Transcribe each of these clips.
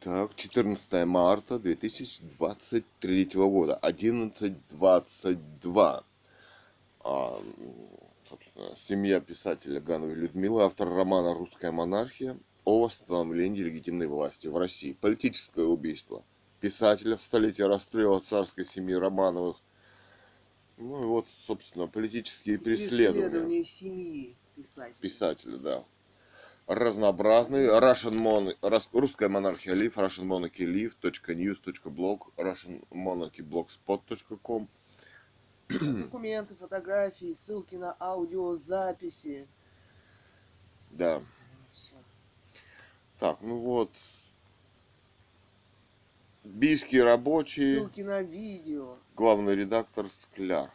Так, 14 марта 2023 года, 11.22. А, собственно, семья писателя Гановой Людмилы, автор романа «Русская монархия» о восстановлении легитимной власти в России. Политическое убийство писателя в столетие расстрела царской семьи Романовых. Ну и вот, собственно, политические преследования. Преследование семьи писателя. Писателя, да разнообразный. Russian Mon... Русская монархия Лив, Russian Monarchy Live, .news.blog, Russian Monarchy Blogspot.com. Документы, фотографии, ссылки на аудиозаписи. Да. Все. Так, ну вот. Бийские рабочие. Ссылки на видео. Главный редактор Скляр.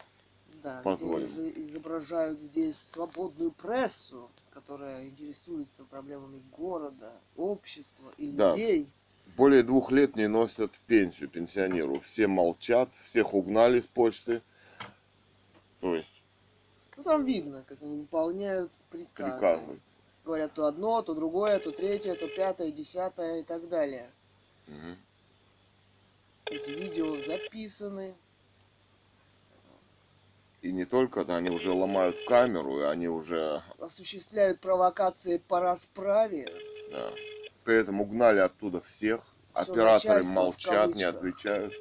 Да, Позволим. где уже изображают здесь свободную прессу, которая интересуется проблемами города, общества и Да. людей. Более двух лет не носят пенсию пенсионеру. Все молчат, всех угнали с почты. То есть Ну там видно, как они выполняют приказы. приказы. Говорят то одно, то другое, то третье, то пятое, десятое и так далее. Мгм. Эти видео записаны. И не только, да, они уже ломают камеру, и они уже осуществляют провокации по расправе. Да. При этом угнали оттуда всех. Всё Операторы молчат, не отвечают.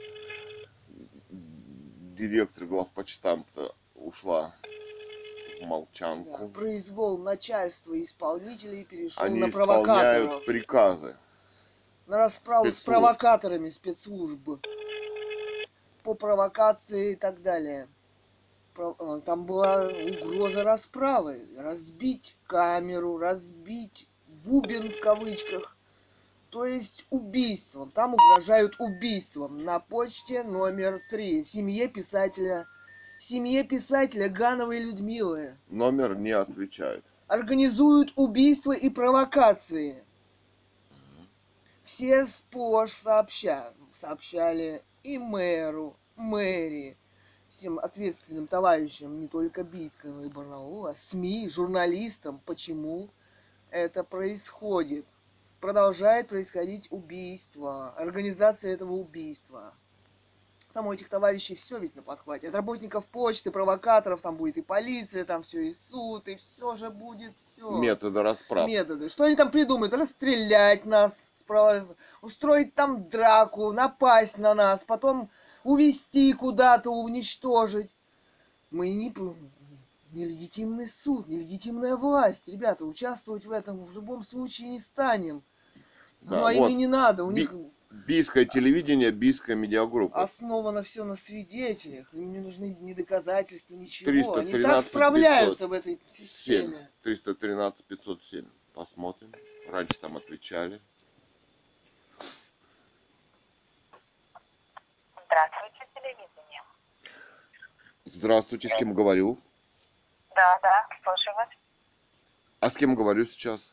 Директор главпочтамта ушла в Да, молчанку. Произвол начальства и исполнителей перешел Они на провокаторов. приказы. На расправу с спецслужб. провокаторами спецслужб. По провокации и так далее. Э, Там была угроза расправы. Разбить камеру, разбить бубен в кавычках. То есть убийством. Там угрожают убийством. На почте номер три. Семье писателя. Семье писателя Гановой Людмилы. Номер не отвечает. Организуют убийства и провокации. Все сплошь сообща, сообщали и мэру, мэрии, всем ответственным товарищам, не только Бийска, но и Барнаула, СМИ, журналистам, почему это происходит. Продолжает происходить убийство, организация этого убийства. Там у этих товарищей все ведь на подхвате. От работников почты, провокаторов, там будет и полиция, там все, и суд, и все же будет все Методы расправ. методы. Что они там придумают? Расстрелять нас, устроить там драку, напасть на нас, потом увести куда-то, уничтожить. Мы не... Нелегитимный суд, нелегитимная власть. Ребята, участвовать в этом в любом случае не станем. Да, ну, а им вот. и не надо. У Би- них Бийское телевидение, бийская медиагруппа. основано все на свидетелях. Им не нужны ни доказательства, ничего. 313 Они так справляются в этой 7. системе. 313 507. Посмотрим. Раньше там отвечали. Здравствуйте, телевидение. Здравствуйте, с кем говорю? Да, да, слушаю вас. А с кем говорю сейчас?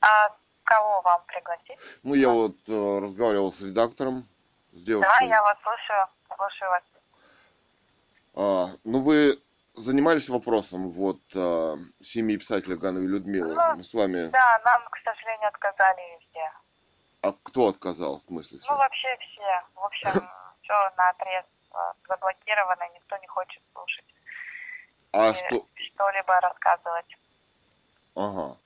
А кого вам пригласить? Ну, я вот э, разговаривал с редактором, с Да, девушкой. я вас слушаю, слушаю вас. А, ну, вы занимались вопросом вот э, семьи писателя Гановой Людмилы. Ну, Мы с вами... Да, нам, к сожалению, отказали везде. А кто отказал, в смысле? Ну, все? вообще все. В общем, все на отрез заблокировано, никто не хочет слушать А и что... что-либо рассказывать. Ага.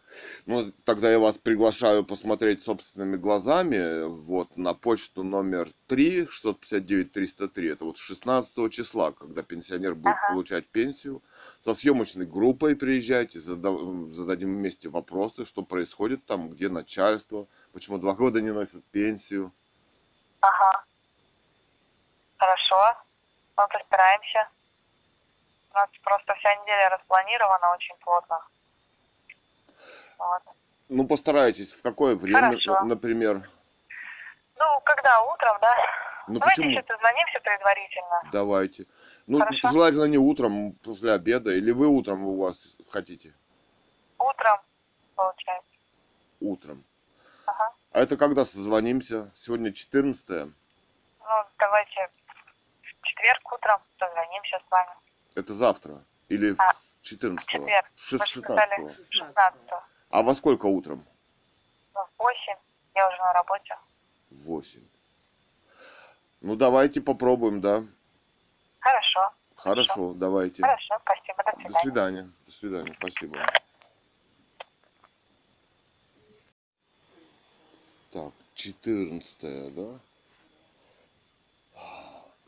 Ну, тогда я вас приглашаю посмотреть собственными глазами вот на почту номер 3, 659-303. Это вот с 16 числа, когда пенсионер будет Ага. получать пенсию. Со съемочной группой приезжайте, зада- зададим вместе вопросы, что происходит там, где начальство, почему два года не носят пенсию. Ага. Хорошо. Мы постараемся. У нас просто вся неделя распланирована очень плотно. Вот. Ну, постарайтесь, в какое время, Хорошо. например. Ну, когда утром, да? Ну, Давайте почему? еще созвонимся предварительно. Давайте. Ну, Хорошо. желательно не утром, после обеда, или вы утром у вас хотите? Утром, получается. Утром. Ага. А это когда созвонимся? Сегодня 14 Ну, давайте четверг утром созвонимся с вами. Это завтра? Или А, 14 в четверг. Вы же 16 сказали 16 16 А во сколько утром? Ну, в 8. Я уже на работе. восемь. Ну, давайте попробуем, да. Хорошо, Хорошо, давайте. хорошо, спасибо, до До свидания. свидания. До свидания, спасибо. Так, 14 да?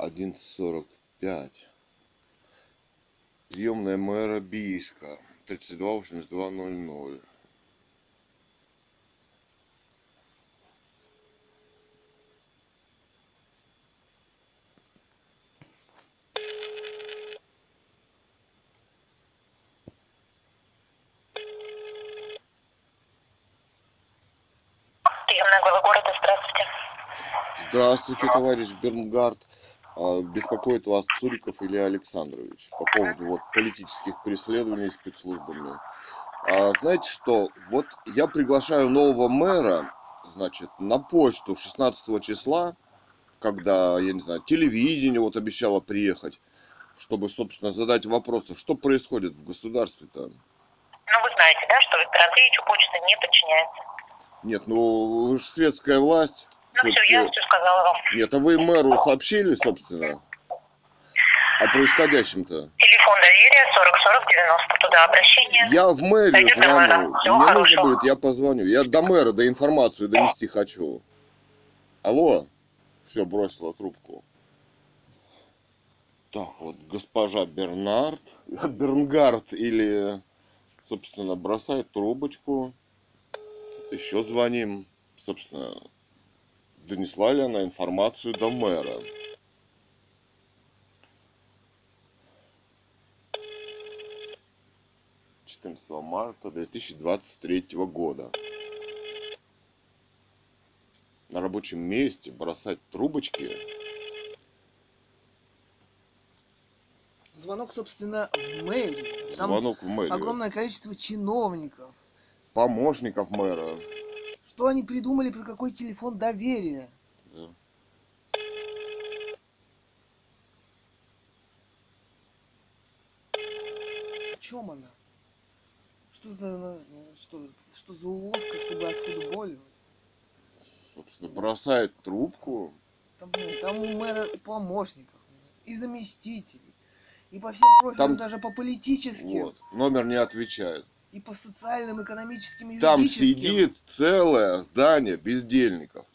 11.45. Приемная мэра Бийска. 328200. Приемная глава города, здравствуйте. Здравствуйте, товарищ Бернгард. А, Беспокоит вас Цуриков Илья Александрович по поводу вот, политических преследований спецслужбами. А, знаете что, вот я приглашаю нового мэра, значит, на почту 16 числа, когда, я не знаю, телевидение вот обещало приехать, чтобы, собственно, задать вопросы, что происходит в государстве-то. Ну, вы знаете, да, что Виктор Андреевичу почта не подчиняется. Нет, ну, вы же светская власть. Ну, все, я все сказала вам. Нет, а вы мэру сообщили, собственно, о происходящем-то? Телефон доверия 40 40 90. Туда обращение. Я в мэрию Дойдет звоню. Мне нужно хорошего. будет, я позвоню. Я до мэра, до информацию донести хочу. Алло? Все, бросила трубку. Так, вот госпожа Бернард, Бернгард или, собственно, бросает трубочку. Еще звоним. Собственно, донесла ли она информацию до мэра? Марта 2023 года. На рабочем месте бросать трубочки. Звонок, собственно, в мэрию. Там Звонок в мэрию. огромное количество чиновников. Помощников мэра. Что они придумали, про какой телефон доверия? Да. О чем она? Что за, что, что за уловка, чтобы отфутболивать? Собственно, бросает трубку. Там, там у мэра и помощников, и заместителей, и по всем профилям, Там- даже по политическим, Вот. Номер не отвечает. И по социальным, экономическим, и Там юридическим. сидит целое здание бездельников.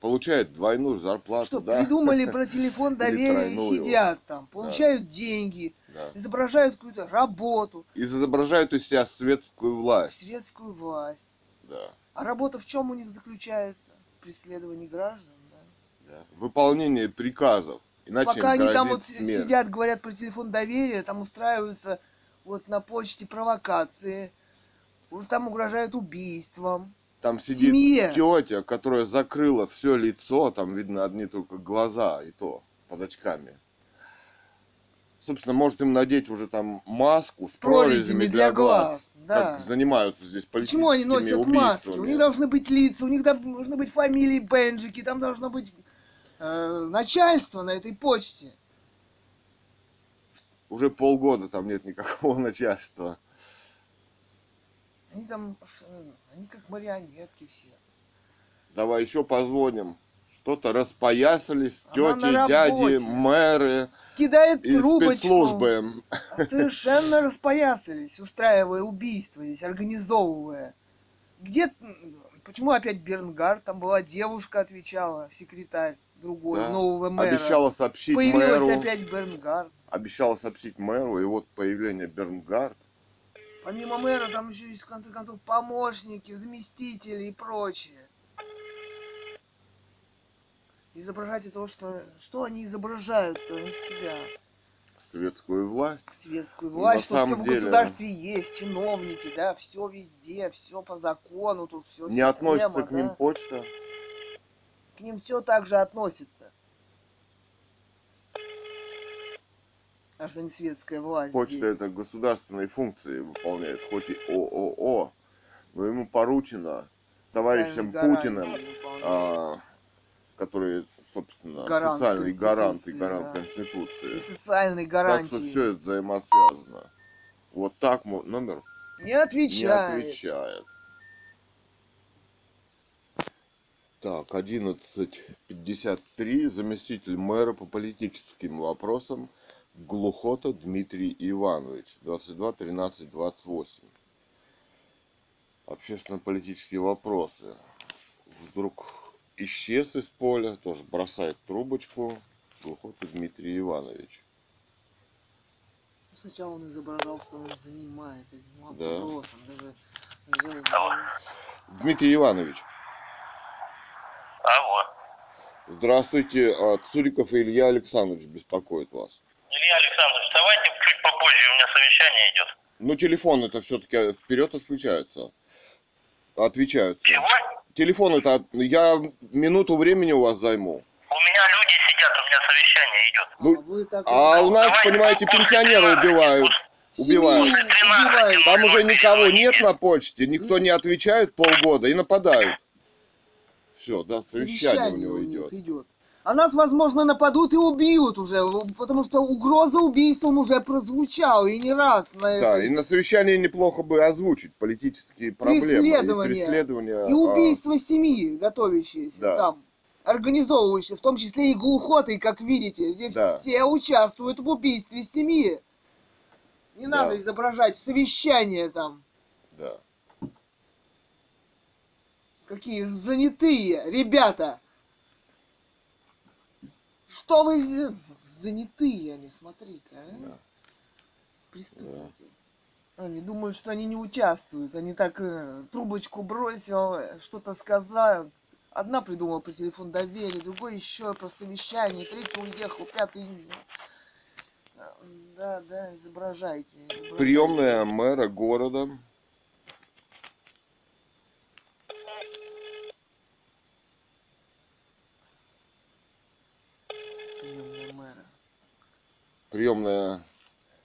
Получает двойную зарплату, Что, да? придумали про телефон доверия и сидят там, получают деньги, Да. изображают какую-то работу, Изображают из себя светскую власть. светскую власть. Да. А работа в чем у них заключается? Преследование граждан, да? да. Выполнение приказов. Иначе Пока они там вот смерть. сидят, говорят про телефон доверия, там устраиваются вот на почте провокации, уже там угрожают убийством. Там сидит Семье. тетя, которая закрыла все лицо, там видно одни только глаза, и то под очками. Собственно, может им надеть уже там маску С прорезями для глаз, да. Как занимаются здесь политическими Почему они носят маски? У убийствами. них должны быть лица, у них дол- должны быть фамилии, бенджики, там должно быть э, начальство на этой почте. Уже полгода там нет никакого начальства. Они там, они как марионетки все. Давай еще позвоним. Что-то распоясались Она тети, дяди, мэры Кидает из трубочку. спецслужбы. Совершенно распоясались, устраивая убийство здесь, организовывая. Где... Почему опять Бернгард? Там была девушка, отвечала, секретарь другой, Да. нового мэра. Обещала сообщить Появилась мэру. опять Бернгард. Обещала сообщить мэру, и вот появление Бернгард. Помимо мэра там еще есть, в конце концов, помощники, заместители и прочее. Изображать это то, что... Что они изображают-то из себя? светскую власть. Светскую На власть, что все самом в деле- государстве есть, чиновники, да, все везде, все по закону, тут все Не относится к ним почта. К ним все так же относится. Аж за не светская власть Почта здесь. это государственные функции выполняет, хоть и ООО, но ему поручено товарищем Путиным, а, который, собственно, Гарант социальный гарант и гарант да. Конституции. И социальные Так гарантии. что все это взаимосвязано. Вот так номер Не не отвечает. отвечает. Так, 11.53. Заместитель мэра по политическим вопросам Глухота Дмитрий Иванович. 22 13 28. Общественно-политические вопросы. Вдруг исчез из поля, тоже бросает трубочку. Глухота Дмитрий Иванович. Сначала он изображал, что он занимается этим Да. вопросом. Даже, даже- Алло. Дмитрий Иванович, Алло. здравствуйте. А, Цуриков Илья Александрович беспокоит вас. Илья Александрович, давайте чуть попозже, у меня совещание идет. Ну, телефон это все-таки вперед отключается. Отвечаются. Чего? Телефон это я минуту времени у вас займу. У меня люди сидят, у меня совещание идет. Ну, а вы так А у нас, Давайте понимаете, пенсионеры 13, убивают. убивают. убивают. Там уже никого нет на почте, никто не отвечает полгода и нападают. Все, да, совещание у него идет. идет. А нас, возможно, нападут и убьют уже, потому что угроза убийством уже прозвучала и не раз на Да, это. и на совещании неплохо бы озвучить политические проблемы Преследование. и преследования. И а, убийство семьи, готовящиеся Да. там, организовывающиеся, в том числе и глухоты, как видите. Здесь Да. все участвуют в убийстве семьи. Не Да. надо изображать совещание там. Да. Какие занятые ребята. Что вы за- занятые они, смотри-ка, а? Да. Преступники. Они думают, что они не участвуют. Они так э, трубочку бросил, э, что-то сказал. Одна придумала по телефону доверие, другой еще про совещание, третий уехал, пятый... э, Да, да, изображайте. изображайте. Приемная мэра города. Приемная мэра. Приемная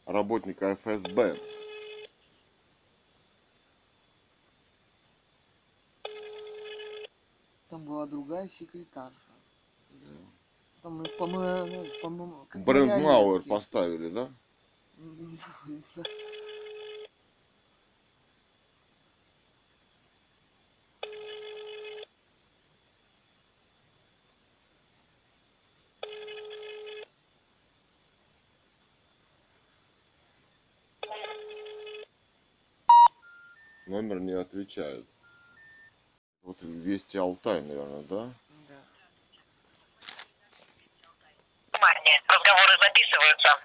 работника ФСБ. Там была другая секретарша. Там, э, по-моему, по-моему, Брендмауэр марионетки. поставили, да? Да. Номер не отвечает. Вот Вести Алтай, наверное, да? Да. Внимание, разговоры записываются.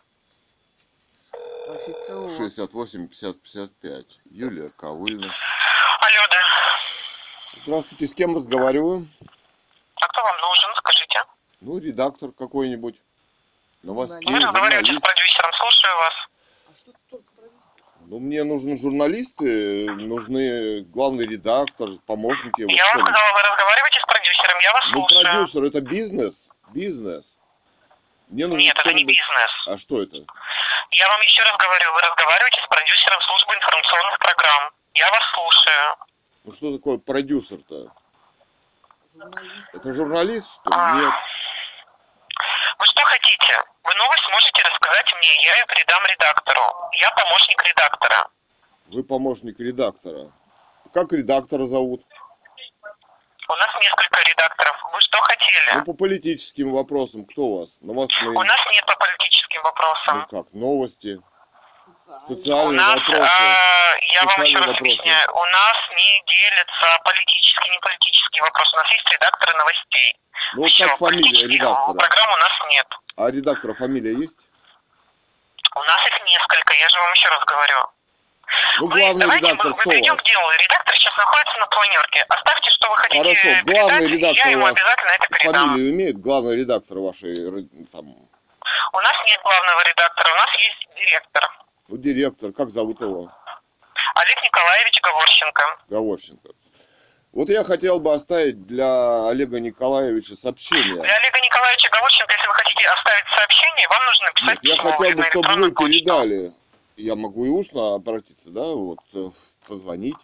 Официоз. 68 50 55. Юлия Ковыльна. Алло, да. Здравствуйте, с кем разговариваю? А кто вам нужен, скажите? Ну, редактор какой-нибудь. Новостей, Вы разговариваете с продюсером, слушаю вас. А что только про Ну, мне нужны журналисты, нужны главный редактор, помощники. Я вам сказала, вы разговариваете с продюсером, я вас Ну, слушаю. продюсер, это бизнес. Бизнес. Мне нужен Нет, это не бизнес. А что это? Я вам еще раз говорю, вы разговариваете с продюсером службы информационных программ. Я вас слушаю. Ну, что такое продюсер-то? журналист? Это журналист, что ли? А. Нет. Вы что хотите? Вы новость можете рассказать мне, я ее передам редактору. Я помощник редактора. Вы помощник редактора. Как редактора зовут? У нас несколько редакторов. Вы что хотели? Ну, по политическим вопросам. Кто у вас? Новостные? У нас нет по политическим Ну вопросам. как, новости? Социальный. У Социальные нас, вопросы. а, я вам Социальные еще раз вопросы. объясняю, у нас не делятся политические, не политические вопросы. У нас есть редакторы новостей. Ну, Всё, как фамилия редактора? Программ у нас нет. А редактора фамилия есть? У нас их несколько, я же вам еще раз говорю. Ну, Вы- главный давайте редактор мы, мы кто у перейдем вас? к делу. Редактор сейчас находится на планерке. Оставьте, что вы хотите Хорошо, главный редактор я у ему вас обязательно это передам. Фамилию имеет главный редактор вашей там, У нас нет главного редактора, у нас есть директор. Ну, директор, как зовут его? Олег Николаевич Говорченко. Гаворченко. Вот я хотел бы оставить для Олега Николаевича сообщение. Для Олега Николаевича Говорченко, если вы хотите оставить сообщение, вам нужно написать Нет, я письмо хотел бы, чтобы вы передали. Я могу и устно обратиться, да, вот, э, позвонить.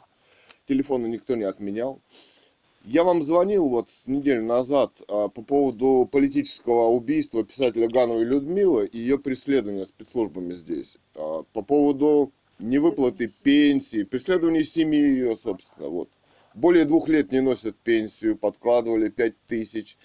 Телефона никто не отменял. Я вам звонил вот неделю назад а, по поводу политического убийства писателя Гановой Людмилы и ее преследования спецслужбами здесь. А, По поводу невыплаты пенсии, преследования семьи ее, собственно, вот. более двух лет не носят пенсию, подкладывали пять тысяч,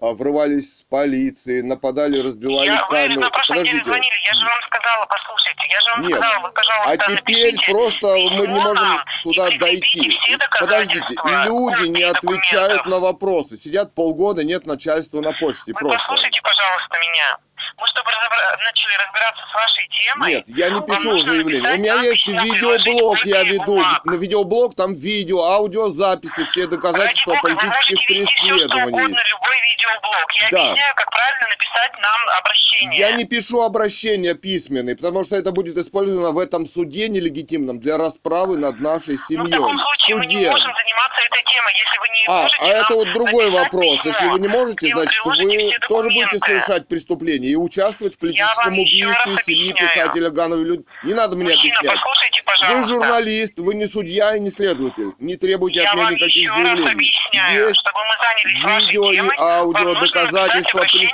а, врывались с полиции, нападали, разбивали Я, вы камеры. на прошлой неделе звонили, я же вам сказала, послушайте, я же вам Нет. сказала, вы, пожалуйста, А теперь напишите просто мы не можем нам туда дойти. Подождите, люди не отвечают документов. на вопросы. Сидят полгода, нет начальства на почте. Вы Просто. послушайте, пожалуйста, меня. Мы, чтобы разобра- начали разбираться с вашей темой, Нет, я не пишу заявление. У меня есть видеоблог, я веду. бумаг. На видеоблог там видео, аудиозаписи, все Ради доказательства вы политических вести все, преследований. угодно, любой видеоблог. Я Да. объясняю, как правильно написать нам обращение. Я не пишу обращения письменные, потому что это будет использовано в этом суде нелегитимном для расправы над нашей Ну, в семьей. таком случае мы не суде. можем заниматься этой темой, если вы не А, можете а это вот другой вопрос. письмо, Если вы не можете, значит, вы тоже будете совершать преступление и участвовать в политическом убийстве семьи писателя Гановой Люд. Не надо мне Мужчина, объяснять. послушайте, Вы пожалуйста. журналист, вы не судья и не следователь. Не требуйте Я от меня никаких заявлений. объясняю, Есть чтобы мы видео и темой, аудио вам нужно доказательства редакцию.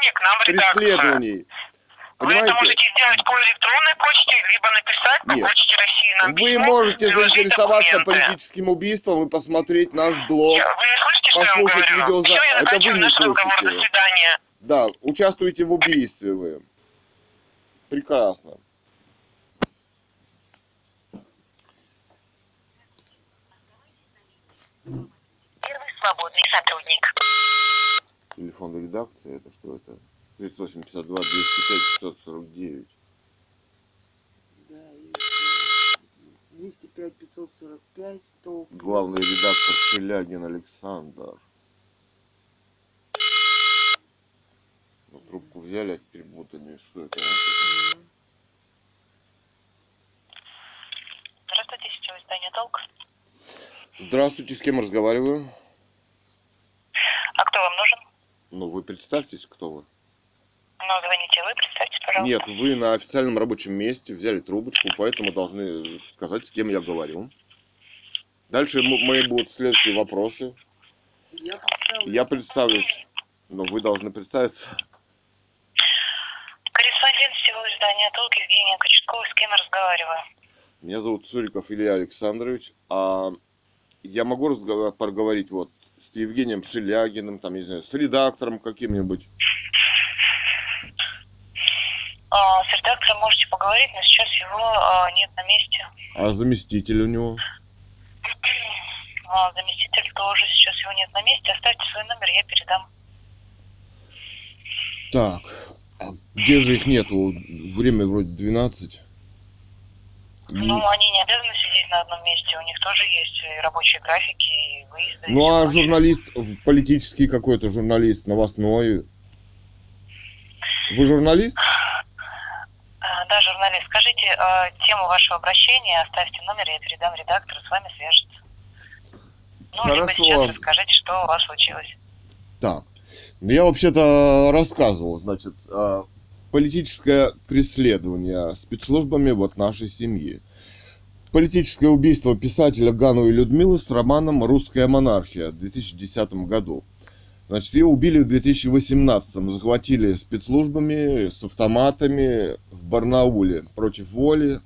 преследований. Вы это Понимаете? можете сделать по электронной почте, либо написать по Нет. почте России нам Вы письмо, можете заинтересоваться документы. политическим убийством и посмотреть наш блог. Я- Вы слышите, что я вам послушать говорю? видеоза- Все, я Это вы не наш разговор. До свидания. Да, участвуете в убийстве вы. Прекрасно. Первый свободный сотрудник. Телефон редакции, это что это? 38 52 205 549. Да, и всё. 205 545 100. Главный редактор Шелягин Александр. Ну, трубку взяли, а теперь путали. Что это? а? Здравствуйте, сетевое издание «Толк». Здравствуйте, с кем разговариваю? А кто вам нужен? Ну, вы представьтесь, кто вы. Ну, звоните вы, представьтесь, пожалуйста. Нет, вы на официальном рабочем месте взяли трубочку, поэтому должны сказать, с кем я говорю. Дальше мои будут следующие вопросы. Я. Я представлюсь, но вы должны представиться. Корреспондент сетевого издания «Толк» Евгения Кочеткова. С кем я разговариваю? Меня зовут Цуриков Илья Александрович. А я могу поговорить вот с Евгением Шелягиным, там, не знаю, с редактором каким-нибудь. А, с редактором можете поговорить, но сейчас его а, нет на месте. А заместитель у него? А, заместитель тоже сейчас его нет на месте. Оставьте свой номер, я передам. Так, а где же их нету? Время вроде 12. Ну, они не обязаны сидеть на одном месте. У них тоже есть и рабочие графики, и выезды. и Ну всё а прочее. журналист, политический какой-то журналист, новостной. Вы журналист? А, Да, журналист, скажите а, тему вашего обращения, оставьте номер, я передам редактору, с вами свяжется. Ну, либо Хорошо. сейчас расскажите, что у вас случилось. Так. Ну, я вообще-то рассказывал, значит, а, политическое преследование спецслужбами вот нашей семьи. Политическое убийство писателя Гановой Людмилы с романом «Русская монархия» в 2010 году. Значит, ее убили в 2018 захватили спецслужбами с автоматами в Барнауле против воли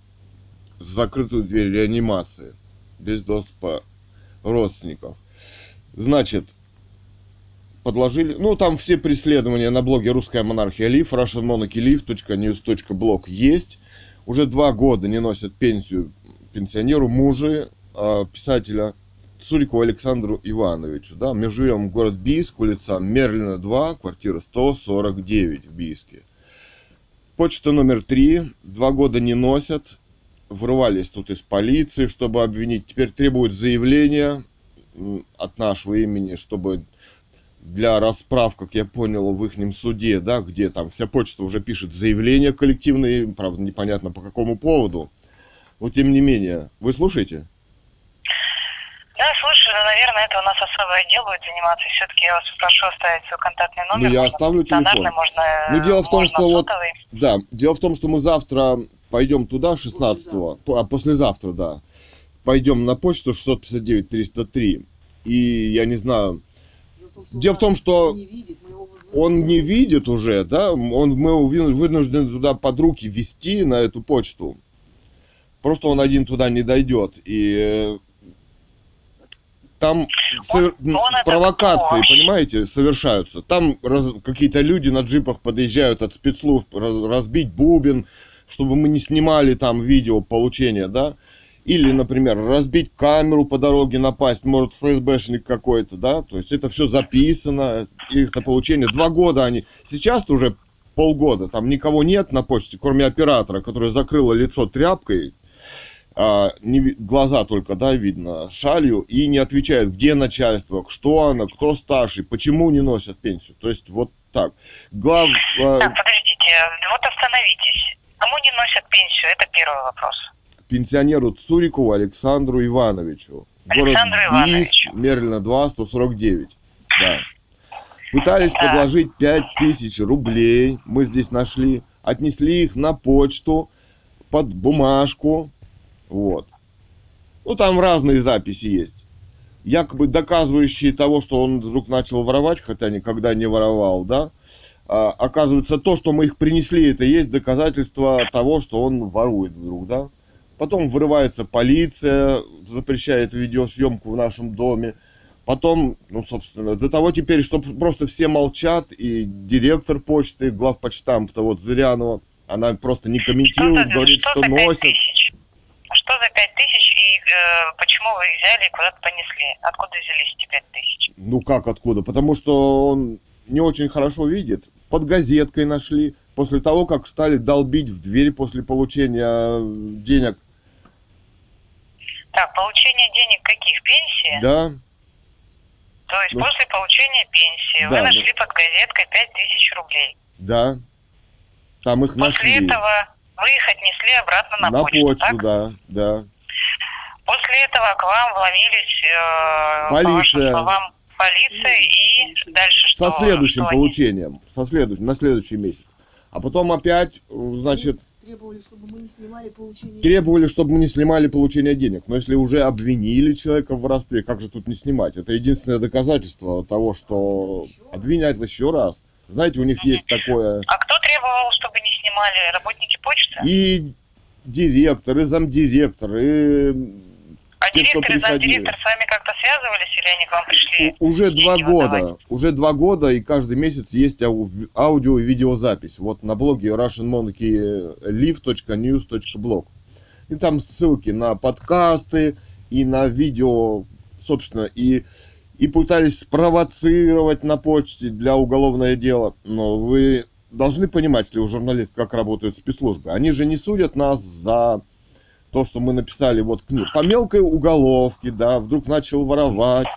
в закрытую дверь реанимации без доступа родственников. Значит, подложили, ну там все преследования на блоге Русская монархия Лив, russianmonarchyliv.news.blog есть. Уже два года не носят пенсию пенсионеру мужи э, писателя Цурикову Александру Ивановичу. Да, мы живем в город Бийск, улица Мерлина 2, квартира 149 в Бийске. Почта номер 3, два года не носят, врывались тут из полиции, чтобы обвинить. Теперь требуют заявления от нашего имени, чтобы для расправ, как я понял, в их суде, да, где там вся почта уже пишет заявления коллективные, правда, непонятно по какому поводу. Но тем не менее, вы слушаете? Да, слушай, ну, наверное, это у нас особый отдел будет заниматься. Все-таки я вас прошу оставить свой контактный номер. Ну, я Можно оставлю телефон. Можно, Ну, дело в том, что вот- сотовый. Да, дело в том, что мы завтра пойдем туда, 16-го, по- а послезавтра, да, пойдем на почту 659-303. И я не знаю, Дело в том, что он не видит, он не уже, да, он, мы вынуждены туда под руки вести на эту почту. Просто он один туда не дойдет. И э, там он это провокации, понимаете, совершаются. Там раз- какие-то люди на джипах подъезжают от спецслужб раз- разбить бубен, чтобы мы не снимали там видео получения, да. Или, например, разбить камеру по дороге, напасть, может, ФСБшник какой-то, да. То есть это все записано, их-то получение. Два года они... Сейчас уже полгода, там никого нет на почте, кроме оператора, который закрыло лицо тряпкой, а, не глаза только, да, видно, шалью, и не отвечает, где начальство, что она, кто старший, почему не носят пенсию. То есть вот так. Глав, а, Так, подождите, вот остановитесь. Кому не носят пенсию? Это первый вопрос. Пенсионеру Цурикову Александру Ивановичу. Александру Бийск. Мерлина 2, 149. Да. Пытались Да. предложить 5000 рублей, мы здесь нашли, отнесли их на почту под бумажку, вот. Ну, там разные записи есть. Якобы доказывающие того, что он вдруг начал воровать, хотя никогда не воровал, да. А, оказывается, то, что мы их принесли, это есть доказательство того, что он ворует вдруг, да. Потом вырывается полиция, запрещает видеосъемку в нашем доме. Потом, ну, собственно, до того теперь, что просто все молчат, и директор почты, главпочтамта, вот Зырянова, она просто не Что комментирует, за, говорит, что что за пять носят. тысяч? Что за пять тысяч и э, почему вы их взяли и куда-то понесли? Откуда взялись эти пять тысяч? Ну как откуда? Потому что он не очень хорошо видит. Под газеткой нашли. После того, как стали долбить в дверь после получения э, денег. Так, получение денег каких? Пенсии? Да, То есть Ну, после получения пенсии да, вы ну- нашли под газеткой пять тысяч рублей. да. Там их После нашли. этого вы их отнесли обратно на, На почту, почту, так? да, да. После этого к вам вломились, э, по Полиция. вашим словам, полиция и дальше что? Со следующим что они? получением. Со следующим, на следующий месяц. А потом опять, э, значит, Требовали, чтобы мы не снимали получение. требовали, чтобы мы не снимали получение денег. Но если уже обвинили человека в воровстве, как же тут не снимать? Это единственное доказательство того, что обвинять еще раз. Знаете, у них есть такое А кто требовал, чтобы не снимали? Работники почты? и директор, и замдиректор, и а те, кто директор и приходили. замдиректор с вами как-то связывались или они к вам пришли? уже два выдавать? года, уже два года, и каждый месяц есть ау- аудио и видеозапись. Вот на блоге russianmonarchylive.news.blog. И там ссылки на подкасты и на видео, собственно, и, и пытались спровоцировать на почте для уголовное дело. Но вы должны понимать, если вы журналист, как работают спецслужбы. Они же не судят нас за то, что мы написали вот книгу. По мелкой уголовке, да, вдруг начал воровать,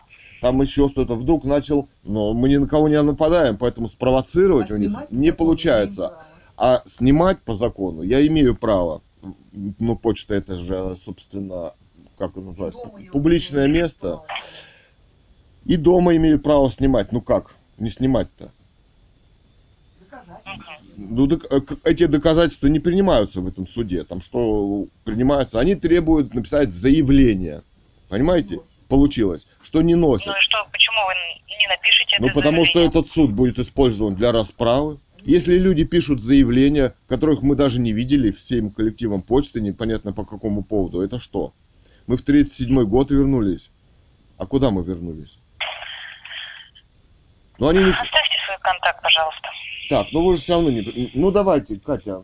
там еще что-то, вдруг начал, но мы ни на кого не нападаем, поэтому спровоцировать у них не получается. А снимать по закону я имею право. Ну, почта это же, собственно, как это называется, публичное место. И дома имею право снимать. Ну как, не снимать-то? Ну, э, эти доказательства не принимаются в этом суде. Там что принимаются? Они требуют написать заявление. Понимаете? Получилось. Что не носят. Ну и что, почему вы не напишите Ну, это потому что заявление? этот суд будет использован для расправы. Если люди пишут заявления, которых мы даже не видели всем коллективом почты, непонятно по какому поводу, это что? Мы в 37 год вернулись. А куда мы вернулись? Ну, они не... Оставьте свой контакт, пожалуйста. Так, ну вы же все равно не... Ну, давайте, Катя.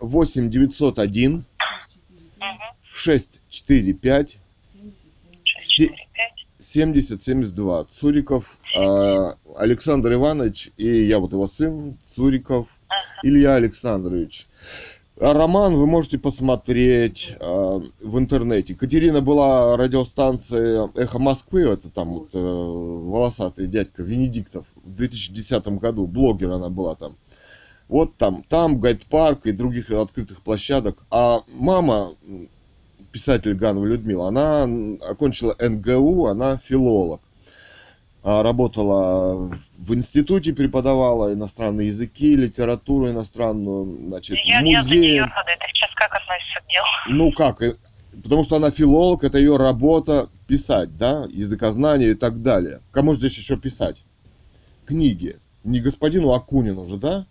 8 901 Угу. 645 6, 4, 5. 70 72. Цуриков а, Александр Иванович и я вот его сын Цуриков Илья Александрович. Роман вы можете посмотреть а, в интернете. Катерина была радиостанция «Эхо Москвы», это там вот, э, волосатый дядька Венедиктов в 2010 году, блогер она была там. Вот там, там гайд-парк и других открытых площадок. А мама, писатель Ганова Людмила, она окончила НГУ, она филолог. А, Работала в институте, преподавала иностранные языки, литературу иностранную, значит, Я, я за музей. нее рада. Это сейчас как относится к делу? Ну как, э, потому что она филолог, это ее работа писать, да, языкознание и так далее. Кому же здесь еще писать? Книги. Не господину Акунину же, да?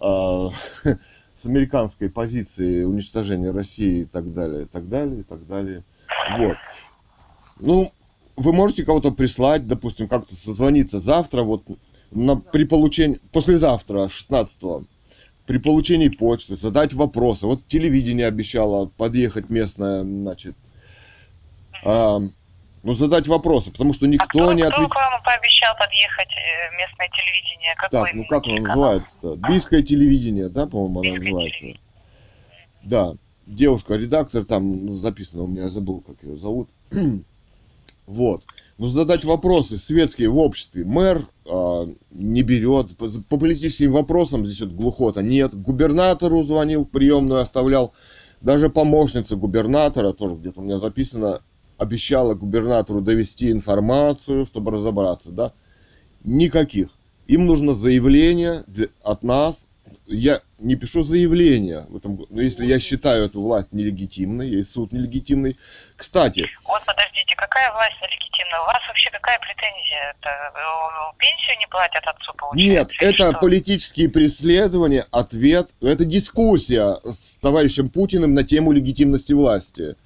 А, с американской позиции уничтожения России и так далее, и так далее, и так далее. Вот. Ну, вы можете кого-то прислать, допустим, как-то созвониться завтра, вот на, при получении, послезавтра, 16 при получении почты, задать вопросы. Вот телевидение обещало подъехать местное, значит, а, ну, задать вопросы, потому что А никто кто, не кто отвечает. к вам пообещал подъехать э, местное телевидение? Какое Так, ну как оно называется-то? Бийское телевидение, да, по-моему, оно называется. Да, девушка, редактор, там записано у меня, забыл, как ее зовут. Вот. Ну, задать вопросы светские в обществе. Мэр а, не берет. По, по политическим вопросам здесь вот глухота нет. Губернатору звонил в приемную, оставлял. Даже помощница губернатора, тоже где-то у меня записано, обещала губернатору довести информацию, чтобы разобраться, да. Никаких. Им нужно заявление для- от нас. Я не пишу заявление, в этом, но если я считаю эту власть нелегитимной, и суд нелегитимный. Кстати, Вот подождите, какая власть нелегитимная? У вас вообще какая претензия? Это, э, пенсию не платят отцу, получается? нет, это что? политические преследования, ответ, это дискуссия с товарищем Путиным на тему легитимности власти.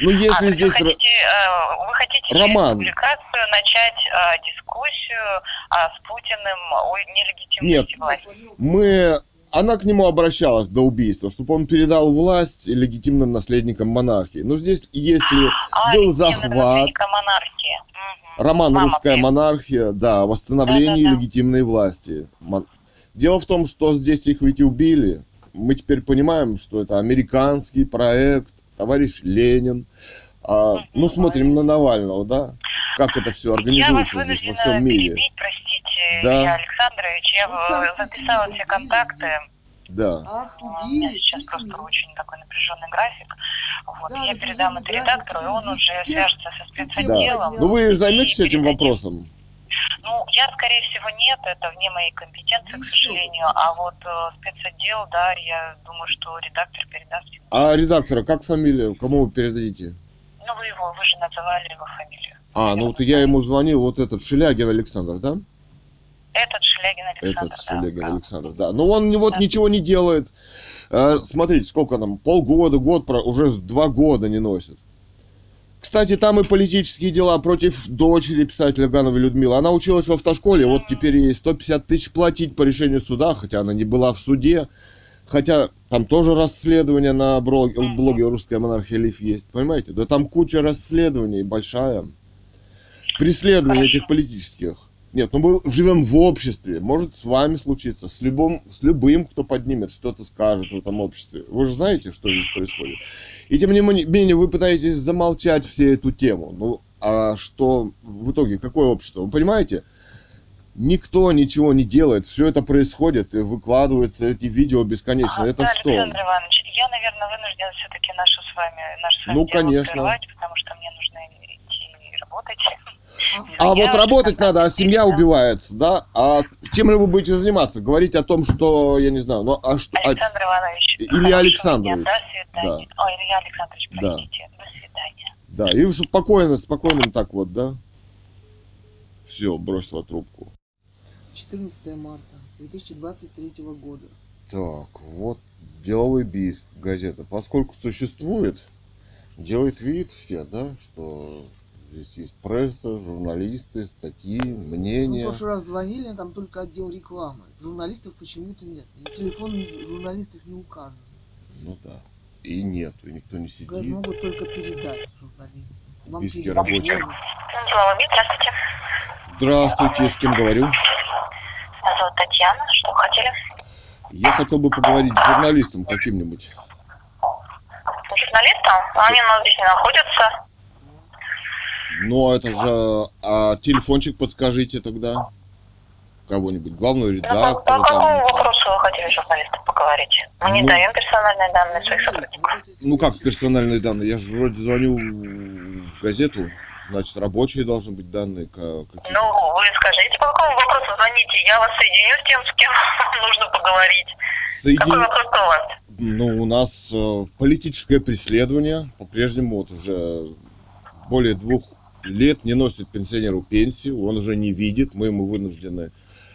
Ну, А, если есть здесь... вы ра- хотите, э, вы хотите через Роман. публикацию начать э, дискуссию а, с Путиным о нелегитимности Нет. власти? мы... Она к нему обращалась до убийства, чтобы он передал власть легитимным наследникам монархии. Но здесь, если А, был легитимного захват. Мгм. роман Мама «Русская привет. монархия», да, восстановление Да-да-да. легитимной власти. Дело в том, что здесь их ведь убили. Мы теперь понимаем, что это американский проект, товарищ Ленин. А, ну, смотрим на Навального, да, как это все организуется здесь во всем мире. перебить, Да. Илья Александрович. Я Ну, записала все убили контакты. Да. Ах, У меня убили сейчас просто очень такой напряженный график. Вот. Да, я передам это редактору, и он уже свяжется со спецотделом. Ну, вы займетесь этим передадим. вопросом? Ну, я, скорее всего, нет, это вне моей компетенции, к Ну, сожалению. А вот э, спецотдел, да, я думаю, что редактор передаст. А редактора, как фамилия? Кому вы передадите? Ну, вы его, вы же называли его фамилию. А, ну вот я ему звонил, вот этот Шелягин Александр, да? Этот Шелягин Александр, Этот да. Шелягин да. Александр, да. Ну он вот Да. ничего не делает. Э, смотрите, сколько там, полгода, год, уже два года не носит. Кстати, там и политические дела против дочери писателя Гановой Людмилы. Она училась в автошколе, вот теперь ей 150 тысяч платить по решению суда, хотя она не была в суде. Хотя там тоже расследование на блоге, блоге «Русская монархия Лив» есть, понимаете? Да там куча расследований большая. Преследование Хорошо. этих политических. Нет, ну мы живем в обществе. Может с вами случиться, с любым, с любым, кто поднимет, что-то скажет в этом обществе. Вы же знаете, что здесь происходит. И тем не менее, вы пытаетесь замолчать все эту тему. Ну, а что в итоге, какое общество? Вы понимаете? Никто ничего не делает, все это происходит и выкладываются эти видео бесконечно. А, это да, что? Александр Иванович, я, наверное, вынуждена все-таки нашу с вами, наш с вами Ну, конечно. прервать, потому что мне нужно идти работать. Ага. А Я вот работать надо, а семья да. убивается, да? А чем же вы будете заниматься? Говорить о том, что, я не знаю, ну а что... а- Александр Иванович. Илья хорошего Александрович. дня, До свидания. Ой, Илья Александрович, Да. простите. До свидания. Да, и спокойно, спокойным так вот, да? Все, бросила трубку. 14 марта 2023 года. Так, вот деловой бис газета. Поскольку существует, делает вид все, да, что здесь есть пресса, журналисты, статьи, Мы в мнения. прошлый раз звонили, там только отдел рекламы. Журналистов почему-то нет. И телефон журналистов не указан. Ну да. И нет, и никто не Говорят, сидит. могут только передать журналистам. Вам Списки рабочих. Здравствуйте. Здравствуйте, с кем говорю? Меня зовут Татьяна. Что хотели? Я хотел бы поговорить с журналистом каким-нибудь. Журналистам? Они у нас здесь не находятся. Ну, это же... А телефончик подскажите тогда. Кого-нибудь, главного по, редактора. по какому вопросу вы хотели с журналистом поговорить? Мы не Ну. даем персональные данные своих сотрудников. Ну как персональные данные? Я же вроде звоню в газету. Значит, рабочие должны быть данные. ка- какие-то. Ну, вы скажите, по какому вопросу звоните? Я вас соединю с тем, с кем нужно поговорить. Какой Соедин- вопрос у вас? Ну, у нас э, политическое преследование. По-прежнему вот уже более двух лет не носит пенсионеру пенсию. Он уже не видит. Мы ему вынуждены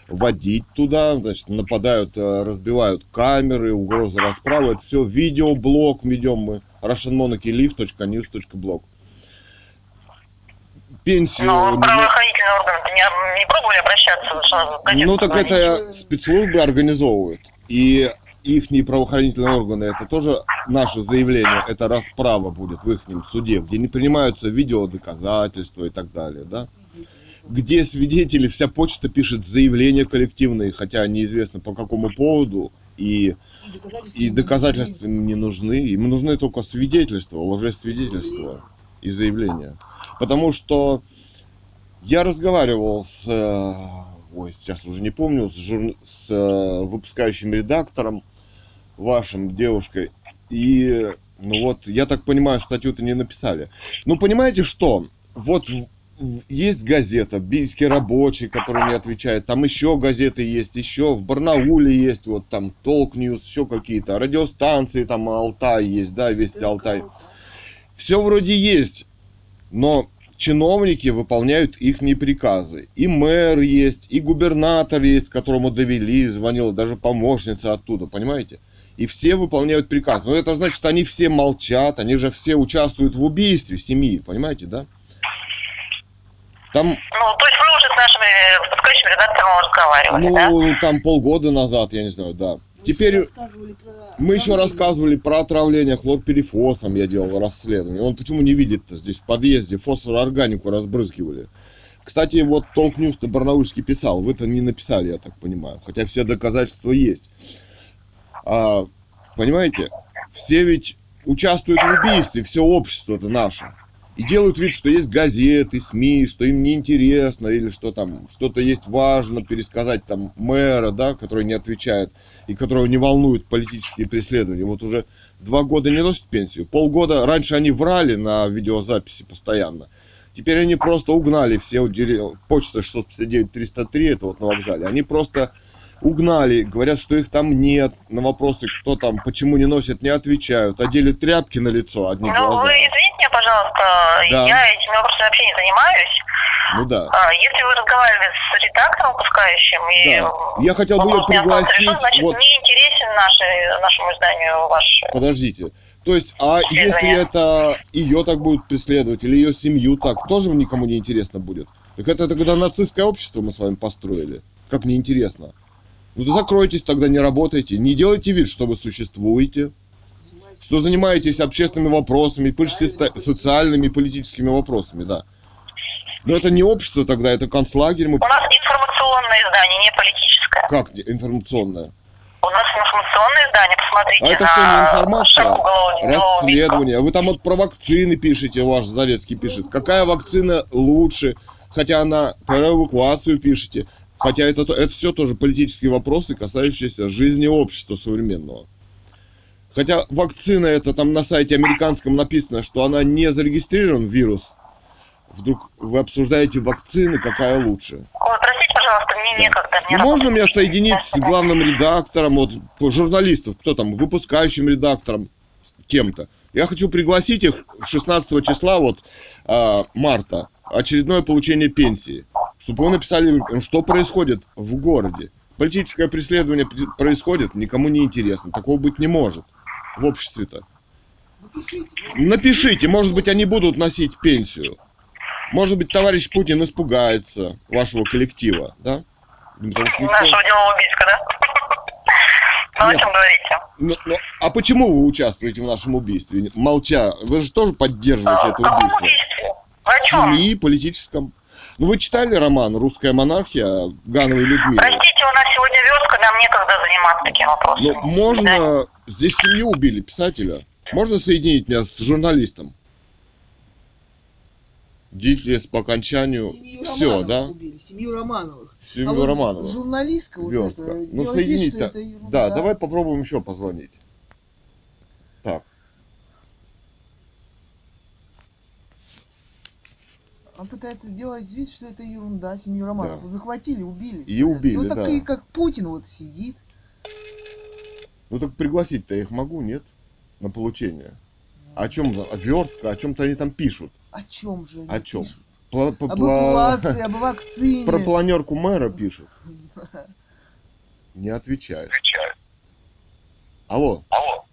водить туда. Значит, нападают, э, разбивают камеры, угрозы расправы. Это все видеоблог ведем мы. russianmonarchylive.news.blog пенсию... Но не- правоохранительные органы не, не пробовали обращаться газету Ну так это спецслужбы организовывают. И их правоохранительные органы, это тоже наше заявление, это расправа будет в их суде, где не принимаются видеодоказательства и так далее, да? Где свидетели, вся почта пишет заявления коллективные, хотя неизвестно по какому поводу, и, и доказательства им не нужны. Им нужны только свидетельства, лжесвидетельства и заявления. Потому что я разговаривал с, э, ой, сейчас уже не помню, с, жур- с э, выпускающим редактором вашим, девушкой, и, ну вот, я так понимаю, статью-то не написали. Ну, понимаете что? Вот есть газета «Бийский рабочий», который не отвечает, там еще газеты есть, еще в Барнауле есть, вот там Толк News, еще какие-то, радиостанции, там Алтай есть, да, Вести Алтай. Все вроде есть, но чиновники выполняют их приказы. И мэр есть, и губернатор есть, которому довели, звонила даже помощница оттуда, понимаете? И все выполняют приказ. Но это значит, они все молчат, они же все участвуют в убийстве семьи, понимаете, да? Там, Ну, то есть вы уже с нашим выпускающим редактором разговаривали, да? ну, там полгода назад, я не знаю, да. Теперь мы еще рассказывали про отравление хлорперифосом, я делал расследование. Он почему не видит-то здесь в подъезде фосфороорганику разбрызгивали. Кстати, вот Толк News на Барнаульский писал, вы-то не написали, я так понимаю, хотя все доказательства есть. А, понимаете, все ведь участвуют в убийстве, все общество это наше. И делают вид, что есть газеты, СМИ, что им неинтересно, или что там что-то есть важно пересказать там мэра, да, который не отвечает, и которого не волнуют политические преследования. Вот уже два года не носит пенсию. Полгода раньше они врали на видеозаписи постоянно. Теперь они просто угнали все почта 659-303, это вот на вокзале. Они просто угнали, говорят, что их там нет. На вопросы, кто там, почему не носят, не отвечают. Одели тряпки на лицо, одни Ну, глаза. вы извините меня, пожалуйста, Да. я этими вопросами вообще не занимаюсь. Ну да. А, Если вы разговаривали с редактором выпускающим, и Да. Я хотел бы ее пригласить, решен, значит, вот. не интересен нашей, нашему изданию ваш... Подождите. То есть, а если это ее так будут преследовать, или ее семью так, тоже никому не интересно будет? Так это тогда нацистское общество мы с вами построили. Как неинтересно. Ну да закройтесь тогда, не работайте. Не делайте вид, что вы существуете, что занимаетесь общественными вопросами, пишете ста- социальными и политическими вопросами, да. Но это не общество тогда, это концлагерь. Мы... У нас информационное издание, не политическое. Как информационное? У нас информационное издание, посмотрите А это что, не информация? уголовного. Расследование. Вы там вот про вакцины пишете, ваш Зарецкий пишет. Какая вакцина лучше? Хотя она про эвакуацию пишете. Хотя это, то- это все тоже политические вопросы, касающиеся жизни общества современного. Хотя вакцина это там на сайте американском написано, что она не зарегистрирован вирус. Вдруг вы обсуждаете вакцины, какая лучше. Ой, простите, пожалуйста, мне некогда. Мне Ну, можно работать. меня соединить с главным редактором, вот, журналистов, кто там, выпускающим редактором, кем-то. Я хочу пригласить их 16 числа, вот, а, марта, очередное получение пенсии. Чтобы вы написали, что происходит в городе. Политическое преследование происходит, никому не интересно. Такого быть не может в обществе-то. Напишите, может быть, они будут носить пенсию. Может быть, товарищ Путин испугается вашего коллектива, да? Потому что Нашего делового убийства, да? Ну, о чем говорите? Ну, ну, а почему вы участвуете в нашем убийстве? Молча. Вы же тоже поддерживаете А, это В каком убийство. убийстве? Вы о чем? Семьи, политическом. Ну, вы читали роман «Русская монархия» Гановой Людмилы? Простите, у нас сегодня верстка, нам некогда заниматься таким вопросом. Ну, можно... Здесь семью убили, писателя. Можно соединить меня с журналистом? Дитлес по окончанию. Семью Все, Романовых да? убили, семью Романовых. Семью а вот Романовых. Журналистка вот Верстка. это, Ну, делает вид, это ерунда. Да, давай попробуем еще позвонить. Так. Он пытается сделать вид, что это ерунда, семью Романовых. Да. Вот захватили, убили. И убили, Ну, так да. и как Путин вот сидит. Ну так пригласить-то я их могу, нет? На получение. О чем верстка, о чем-то они там пишут. О чем же они О чем? пишут? Пла- по- Об эвакуации, об вакцине. Про планерку мэра пишут. Не отвечает. Алло. Алло.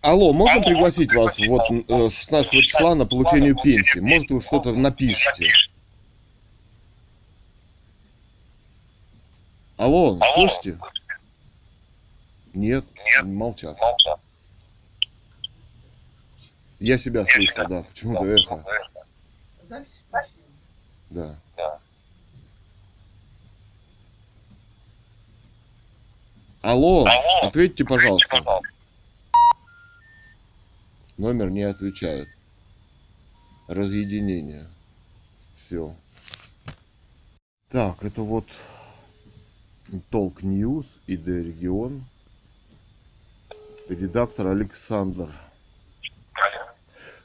Алло, можно пригласить вас вот э, 16 числа на получение пенсии? Может, вы что-то напишите? Алло, слышите? Нет, молчат. Я себя слышу, да, почему-то эхо. Запись включена. Да. Алло, ответьте, пожалуйста. Номер не отвечает. Разъединение. Все. Так, это вот Толк News, ИД Регион. Редактор Александр.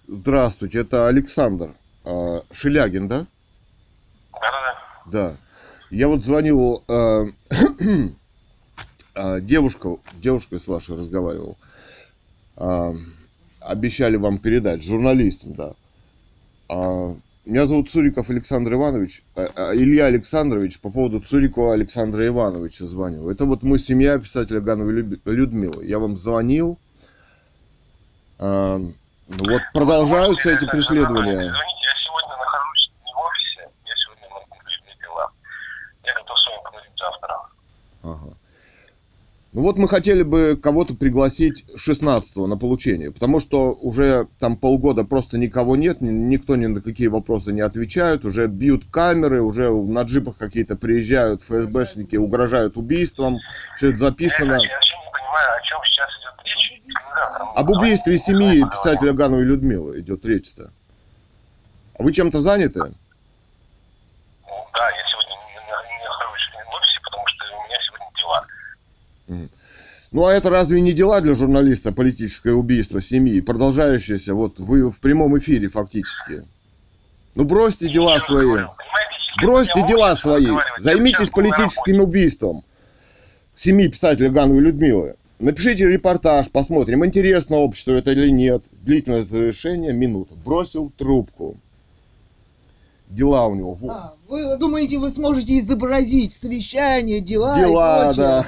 Здравствуйте, это Александр а, Шелягин, да? Да. Я вот звонил, э, э, девушка, девушка с вашей разговаривал. Э, обещали вам передать, журналистам, да. А, меня зовут Цуриков Александр Иванович, э, э, Илья Александрович, по поводу Цурикова Александра Ивановича звонил. Это вот мы семья писателя Гановой Людмилы. Я вам звонил. Э, вот продолжаются эти преследования. Извините, я сегодня нахожусь не в офисе, я сегодня на конкретных делах. Я готов с вами поговорить завтра. Ага. Ну вот мы хотели бы кого-то пригласить 16 на получение, потому что уже там полгода просто никого нет, ни- никто ни на какие вопросы не отвечает, уже бьют камеры, уже на джипах какие-то приезжают ФСБшники, угрожают убийством, все это записано. Я, я не понимаю, о чем сейчас идет речь. Об убийстве семьи писателя Гановой Людмилы идет речь-то. А вы чем-то заняты? Ну, Да, я сегодня не, не- не нахожусь в офисе, потому что у меня сегодня дела. Ну а это разве не дела для журналиста политическое убийство семьи, продолжающееся вот вы в прямом эфире фактически? Ну бросьте дела Еще раз свои. понимаете, Бросьте дела свои. Займитесь политическим убийством семьи писателя Гановой Людмилы. Напишите репортаж, посмотрим, интересно обществу это или нет. Длительность завершения минута. Бросил трубку. Дела у него. Вот. А, вы думаете, вы сможете изобразить совещание, дела, Дела, и прочее? да.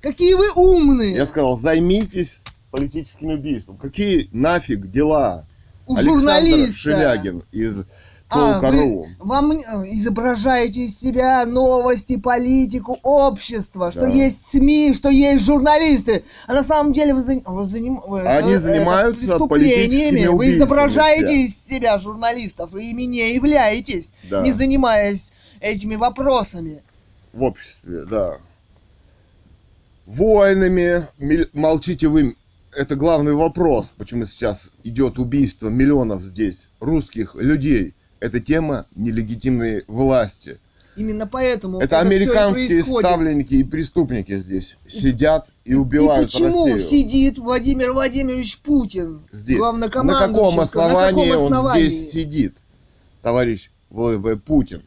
Какие вы умные! Я сказал, займитесь политическим убийством. Какие нафиг дела? У Александр журналиста. Шелягин из А, вы, вам э, изображаете из себя новости, политику, общество, что Да. есть СМИ, что есть журналисты. А на самом деле вы, зан- вы заним- вы, Они э, занимаются это политическими преступлениями. Вы изображаете все. из себя журналистов, и ими не являетесь, Да. не занимаясь этими вопросами. в обществе, да. Воинами, мил- молчите вы, это главный вопрос, почему сейчас идет убийство миллионов здесь русских людей. Это тема нелегитимной власти. Именно поэтому это и американские ставленники и преступники здесь сидят и И убивают почему Россию. сидит Владимир Владимирович Путин, Здесь. На каком основании на каком он основании? здесь сидит, товарищ ВВ Путин?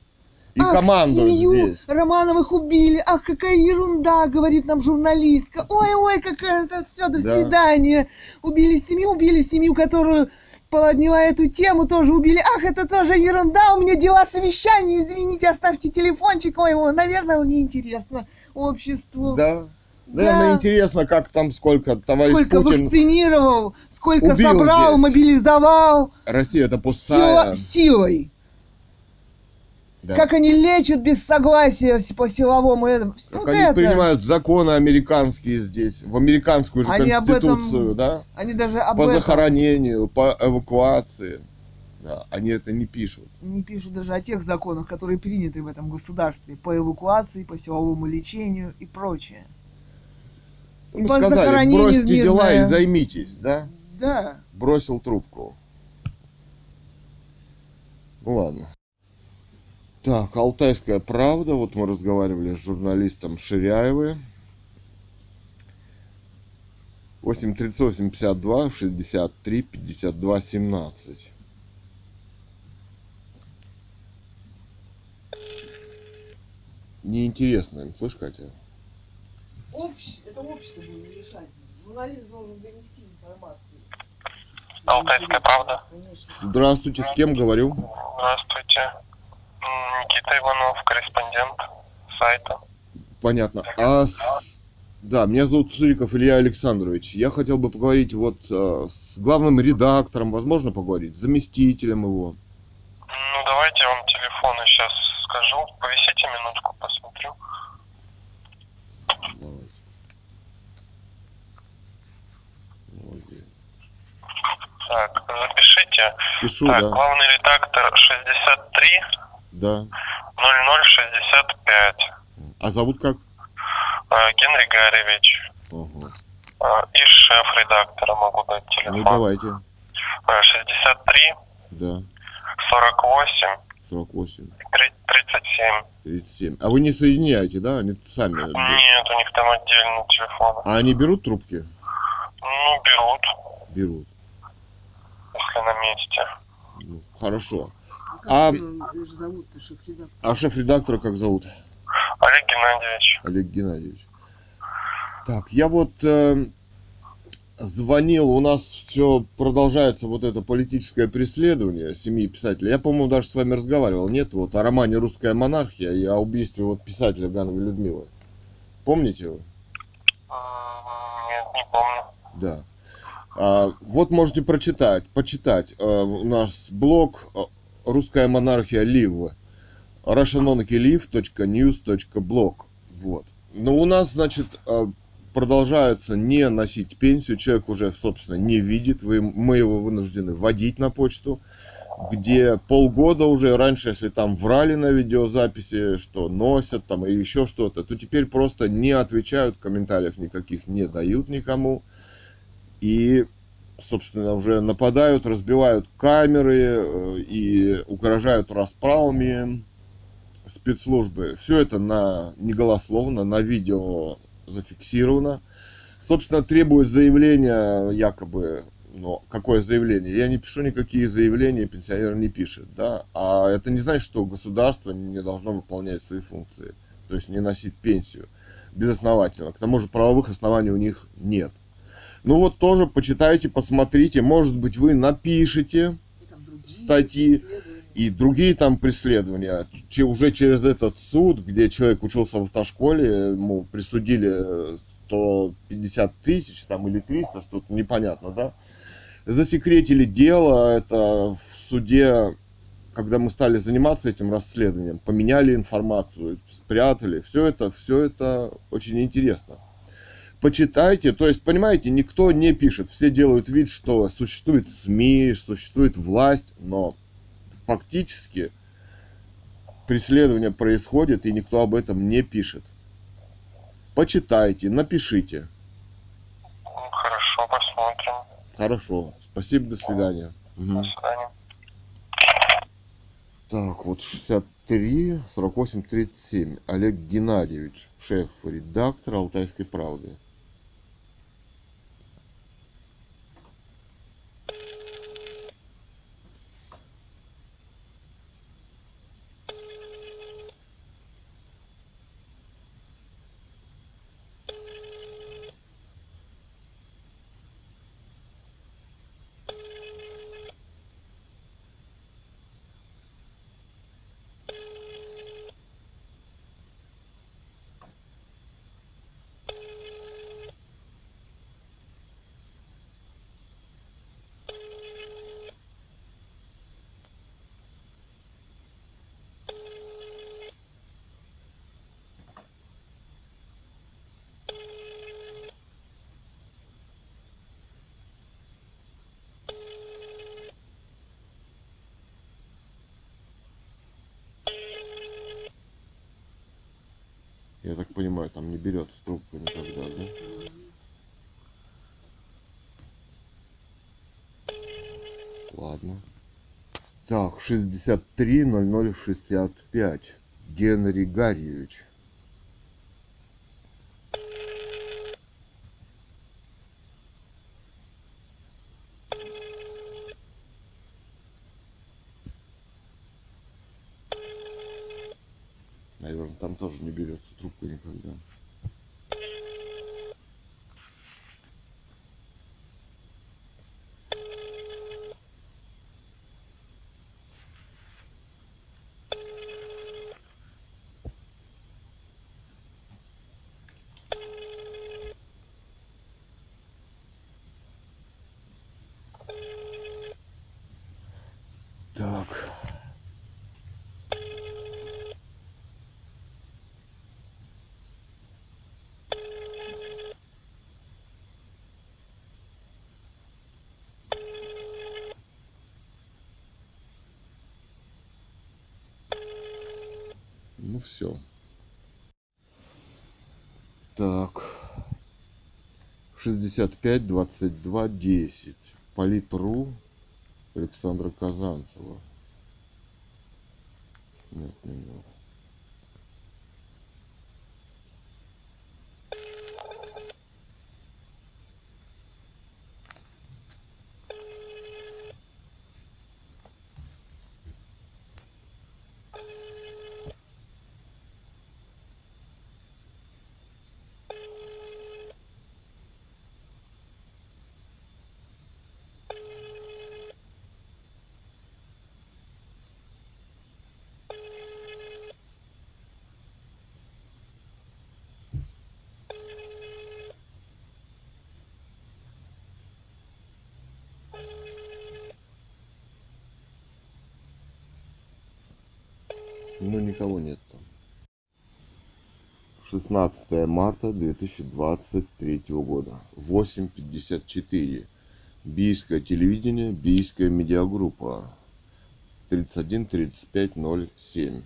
И Ах, командует семью здесь. Романовых убили. Ах, какая ерунда, говорит нам журналистка. Ой-ой, какая это все, до Да. свидания. Убили семью, убили семью, которую подняла эту тему, тоже убили. Ах, это тоже ерунда, у меня дела совещания, извините, оставьте телефончик. Ой, ой, наверное, мне интересно обществу. Да. Наверное, Да. интересно, как там сколько товарищ Сколько Путин. вакцинировал, сколько собрал, здесь. мобилизовал. Россия это Все пустая. силой. Да. Как они лечат без согласия по силовому этому. Как Вот они это. принимают законы американские здесь, в американскую же Они об этом- конституцию, да? Они даже об По этом захоронению, по эвакуации. Да, они это не пишут. не пишут даже о тех законах, которые приняты в этом государстве по эвакуации, по силовому лечению и прочее. И Мы по сказали, бросьте в дела и мирное. займитесь, да? Да. Бросил трубку. Ну ладно. Так, Алтайская правда. Вот мы разговаривали с журналистом Ширяевой. 8 38 52 63 52 17. Неинтересно им, слышь, Катя? это общество будет решать. Журналист должен донести информацию. Алтайская правда. Конечно. Здравствуйте, с кем говорю? Здравствуйте. Никита Иванов, корреспондент сайта. Понятно. А с- Да, меня зовут Суриков Илья Александрович. Я хотел бы поговорить вот э, с главным редактором, возможно поговорить, с заместителем его. Ну, давайте я вам телефоны сейчас скажу. Повисите минутку, посмотрю. Давайте. Так, запишите. Пишу, так, да. главный редактор 63 Да. 0065. А зовут как? А, Генри Гаревич. Ага. А, И шеф редактора могу дать телефон. Ну давайте. А, 63 Да. 48 48, 37. 37. А вы не соединяете, да? Они сами. Нет, у них там отдельный телефон. А они берут трубки? Ну, берут, Берут. если на месте. Ну, хорошо. А-? А шеф-редактора как зовут? Олег Геннадьевич. Олег Геннадьевич. Так, я вот э, звонил, у нас все продолжается вот это политическое преследование семьи писателей. Я, по-моему, даже с вами разговаривал, нет? Вот о романе «Русская монархия» и о убийстве вот писателя Гановой Людмилы. Помните вы? М, Нет, не помню. Да. А, вот можете прочитать, почитать. А, у нас блог а, «Русская монархия Лив». russianmonarchyliv.news.blog. Вот. Но у нас, значит, а, продолжается не носить пенсию. Человек уже, собственно, не видит. Мы его вынуждены вводить на почту где полгода уже раньше, если там врали на видеозаписи, что носят там и еще что-то, то теперь просто не отвечают, комментариев никаких не дают никому. И, собственно, уже нападают, разбивают камеры э, и угрожают расправами спецслужбы. Все это на неголословно, на видео зафиксировано. Собственно, требует заявления якобы но какое заявление? Я не пишу никакие заявления, пенсионер не пишет, да. А это не значит, что государство не должно выполнять свои функции, то есть не носить пенсию безосновательно. К тому же правовых оснований у них нет. Ну вот тоже почитайте, посмотрите, может быть вы напишите И статьи и другие там преследования. Че- Уже через этот суд, где человек учился в автошколе, ему присудили э, 150 тысяч там или 300, что-то непонятно, да. Засекретили дело, это в суде, когда мы стали заниматься этим расследованием, поменяли информацию, спрятали. Все это, все это очень интересно. Почитайте, то есть, понимаете, никто не пишет, все делают вид, что существует СМИ, существует власть, но фактически преследование происходит, и никто об этом не пишет. Почитайте, напишите. Хорошо, посмотрим. Хорошо. Спасибо, до свидания. До свидания. Так, вот 63, 48, 37. Олег Геннадьевич, шеф-редактор Алтайской правды. Я так понимаю, там не берется трубка никогда, да? Ладно. Так, 63 0065. Генри Гарьевич. Наверное, там тоже не берется трубка никогда. Так. Ну все. Так. 65 22 10. Политру Александра Казанцева. Нет, не него. Ну, никого нет там. 16 марта 2023 года. 8.54. Бийское телевидение, Бийская медиагруппа. 31 35 07.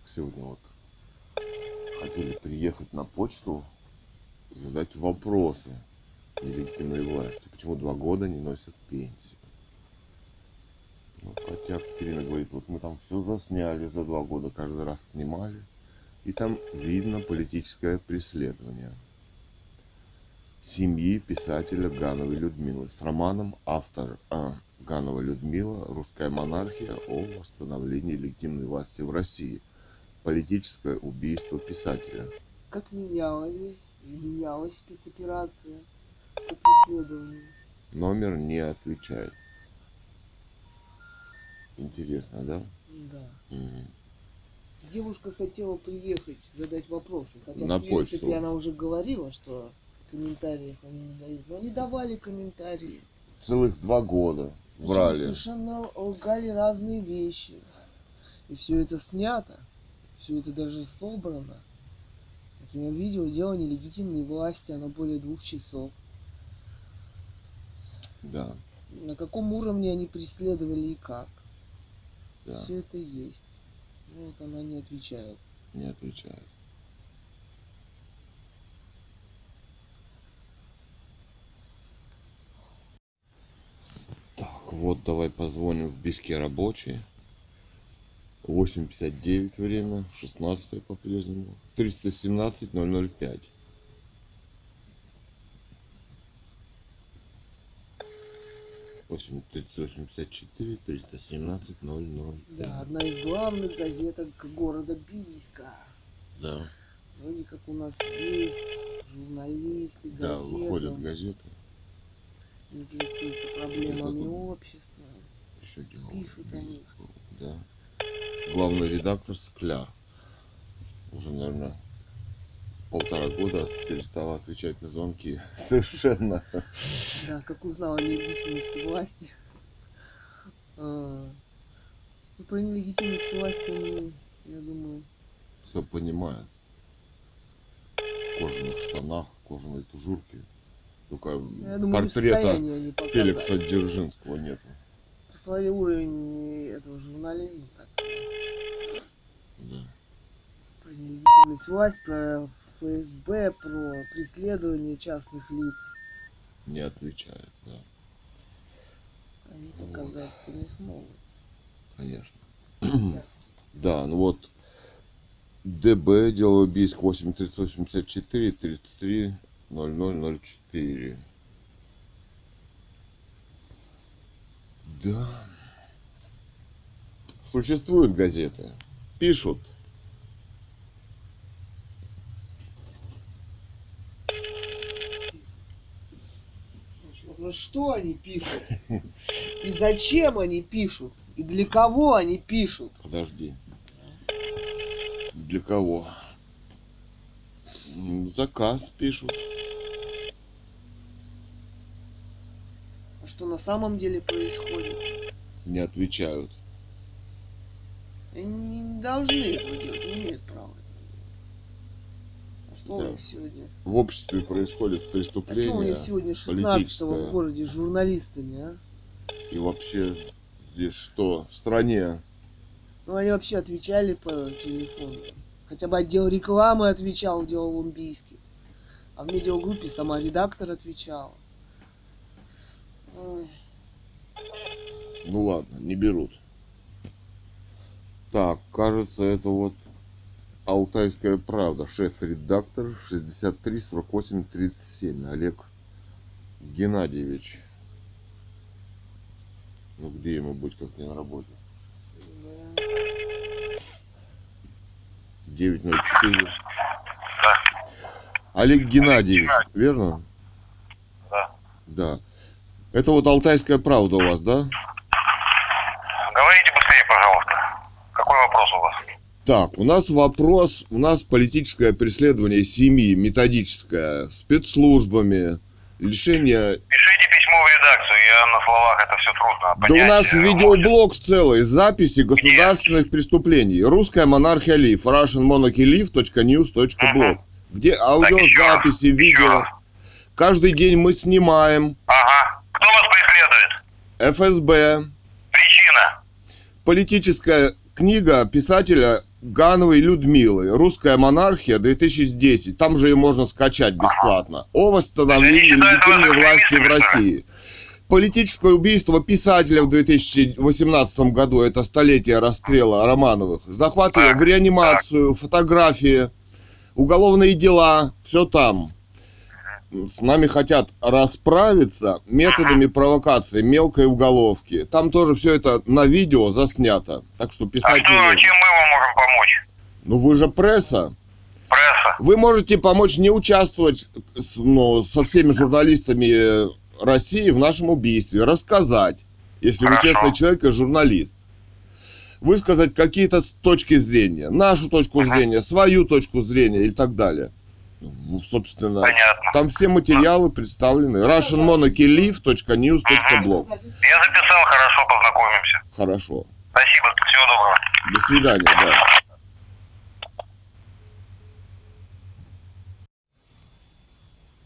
Так, сегодня вот хотели приехать на почту, задать вопросы нелегитимной власти. Почему два года не носят пенсию? Ну, хотя Катерина говорит, вот мы там все засняли за два года, каждый раз снимали. И там видно политическое преследование семьи писателя Гановой Людмилы с романом автор а, Ганова Людмила «Русская монархия о восстановлении легитимной власти в России. Политическое убийство писателя». Как менялась и менялась спецоперация по преследованию. Номер не отвечает. Интересно, да? Да. Мгм. Девушка хотела приехать, задать вопросы. Хотя, На в принципе, почту. она уже говорила, что комментариев они не дают. Но они давали комментарии. Целых два года Причем врали. совершенно лгали разные вещи. И все это снято. Все это даже собрано. Например, видео дело нелегитимной власти, оно более двух часов. Да, На каком уровне они преследовали и как. Да, Все это есть. Вот она не отвечает. не отвечает. Так, вот давай позвоним в Бийске рабочие. 8.59 время, 16 по-прежнему. 317 005. Восемь тридцать восемьдесят четыре триста семнадцать ноль ноль Да, одна из главных газеток города Бийска. Да, Вроде как у нас есть журналисты, да, газеты, выходят газеты, интересуются проблемами вот- общества. еще дела. Пишут они. Да. Главный редактор Скляр. Уже, наверное, полтора года перестала отвечать на звонки. Совершенно. Да, как узнал о нелегитимности власти. А, ну, про нелегитимность власти они, я думаю, Все понимает. В кожаных штанах, кожаной тужурке. Только я думаю, не портрета показать. Феликса Дзержинского нету. Посмотри уровень этого журнализма. Так, Да. про нелегитимность власть, про ФСБ, про преследование частных лиц. Не отвечает, да, Они Вот. показать-то не смогут. конечно. Да, ну вот ДБ, дело Бийск 8384 33 0004. Да. Существуют газеты. Пишут. Ну что они пишут? И зачем они пишут? И для кого они пишут? Подожди. Для кого? М, Заказ пишут. А что на самом деле происходит? Не отвечают. Они не должны этого делать, не имеют права. А что у них сегодня? В обществе происходит А что у преступление. них сегодня 16 политическое. в городе с журналистами, а? И вообще здесь что? В стране Ну, они вообще отвечали по телефону. Хотя бы отдел рекламы отвечал, где Олумбийский. А в медиагруппе сама редактор отвечала. Ой. Ну ладно, не берут. Так, кажется, это вот Алтайская правда. Шеф-редактор 63 48 37. Олег Геннадьевич. Ну где ему быть, как не на работе? Да. 904. Олег Геннадьевич, верно? Да. Да. Это вот Алтайская правда у вас, да быстрее, пожалуйста. Какой вопрос у вас? Так, у нас вопрос, у нас политическое преследование семьи, методическое, спецслужбами, лишение... Пишите письмо в редакцию, я на словах это все трудно Да понять. у нас Э, видеоблог целый, записи государственных преступлений. Русская монархия Лив, russianmonarchyliv.news.blog, где аудиозаписи, видео. Каждый день мы снимаем. Ага. Кто вас преследует? ФСБ, Причина? политическая книга писателя Гановой Людмилы «Русская монархия 2010». Там же ее можно скачать бесплатно. О восстановлении легитимной власти в России. Политическое убийство писателя в 2018 году, это столетие расстрела Романовых. Захват ее в реанимацию, фотографии, уголовные дела, все там. С нами хотят расправиться методами провокации, мелкой уголовки. Там тоже все это на видео заснято. Так что А писать что, не нужно. чем мы вам можем помочь? Ну вы же пресса. Пресса. Вы можете помочь не участвовать с- ну, со всеми журналистами э, России в нашем убийстве, рассказать, если вы Хорошо. честный человек и журналист. Высказать какие-то точки зрения, нашу точку зрения, свою точку зрения и так далее. Ну, собственно, Понятно. там все материалы представлены. russianmonarchyliv.news.blog Я записал, хорошо, познакомимся. Хорошо. Спасибо, всего доброго. До свидания, да.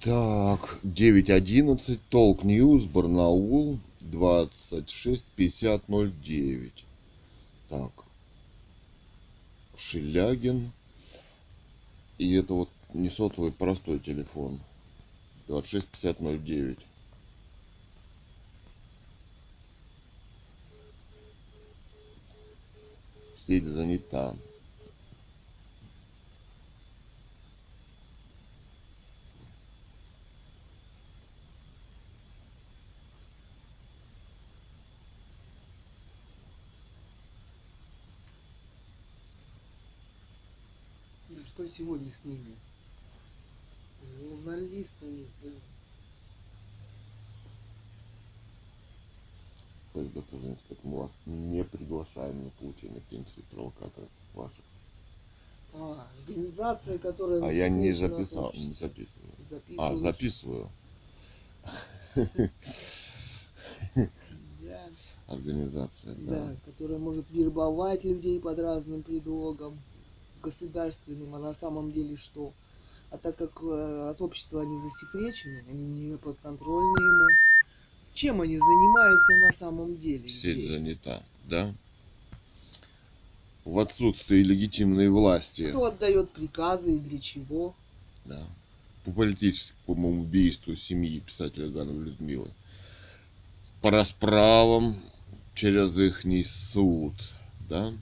Так, 9.11, Толк News, Барнаул, 26.50.09. Так, Шелягин. И это вот не сотовый, простой телефон. 26.50.09. Сеть занята. Что сегодня с ними? Журналистами. блин. ФСБ Казанская, мы вас не приглашаем на получение пенсии провокаторов ваших. А, организация, которая... А я не записал, не записываю. А, записываю. Да, Организация, да, да. которая может вербовать людей под разным предлогом государственным, а на самом деле что? А так как э, от общества они засекречены, они не подконтрольны ему, чем они занимаются на самом деле? Сеть здесь? занята, да? В отсутствии легитимной власти, Кто отдает приказы и для чего? да. По политическому убийству семьи писателя Гановой Людмилы. По расправам через ихний суд, да?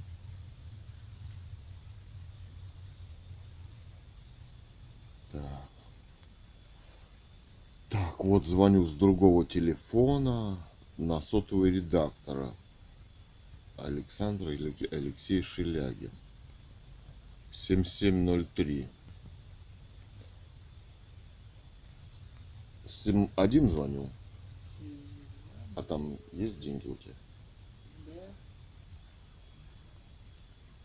Так. Так, вот звоню с другого телефона на сотовый редактора Александр или Алексей Шелягин. 7703. Сем- Один звоню. А там есть деньги у тебя?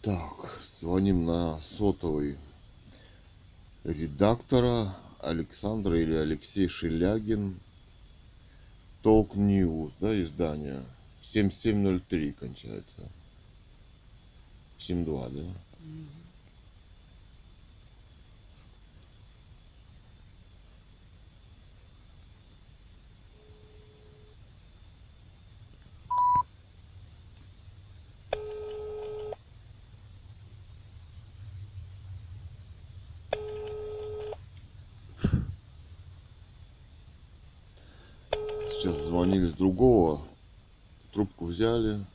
Так, звоним на сотовый редактора Александра или Алексей Шелягин. Толк News, да, издание. 7703 кончается. 72, да? Сейчас звонили с другого, трубку взяли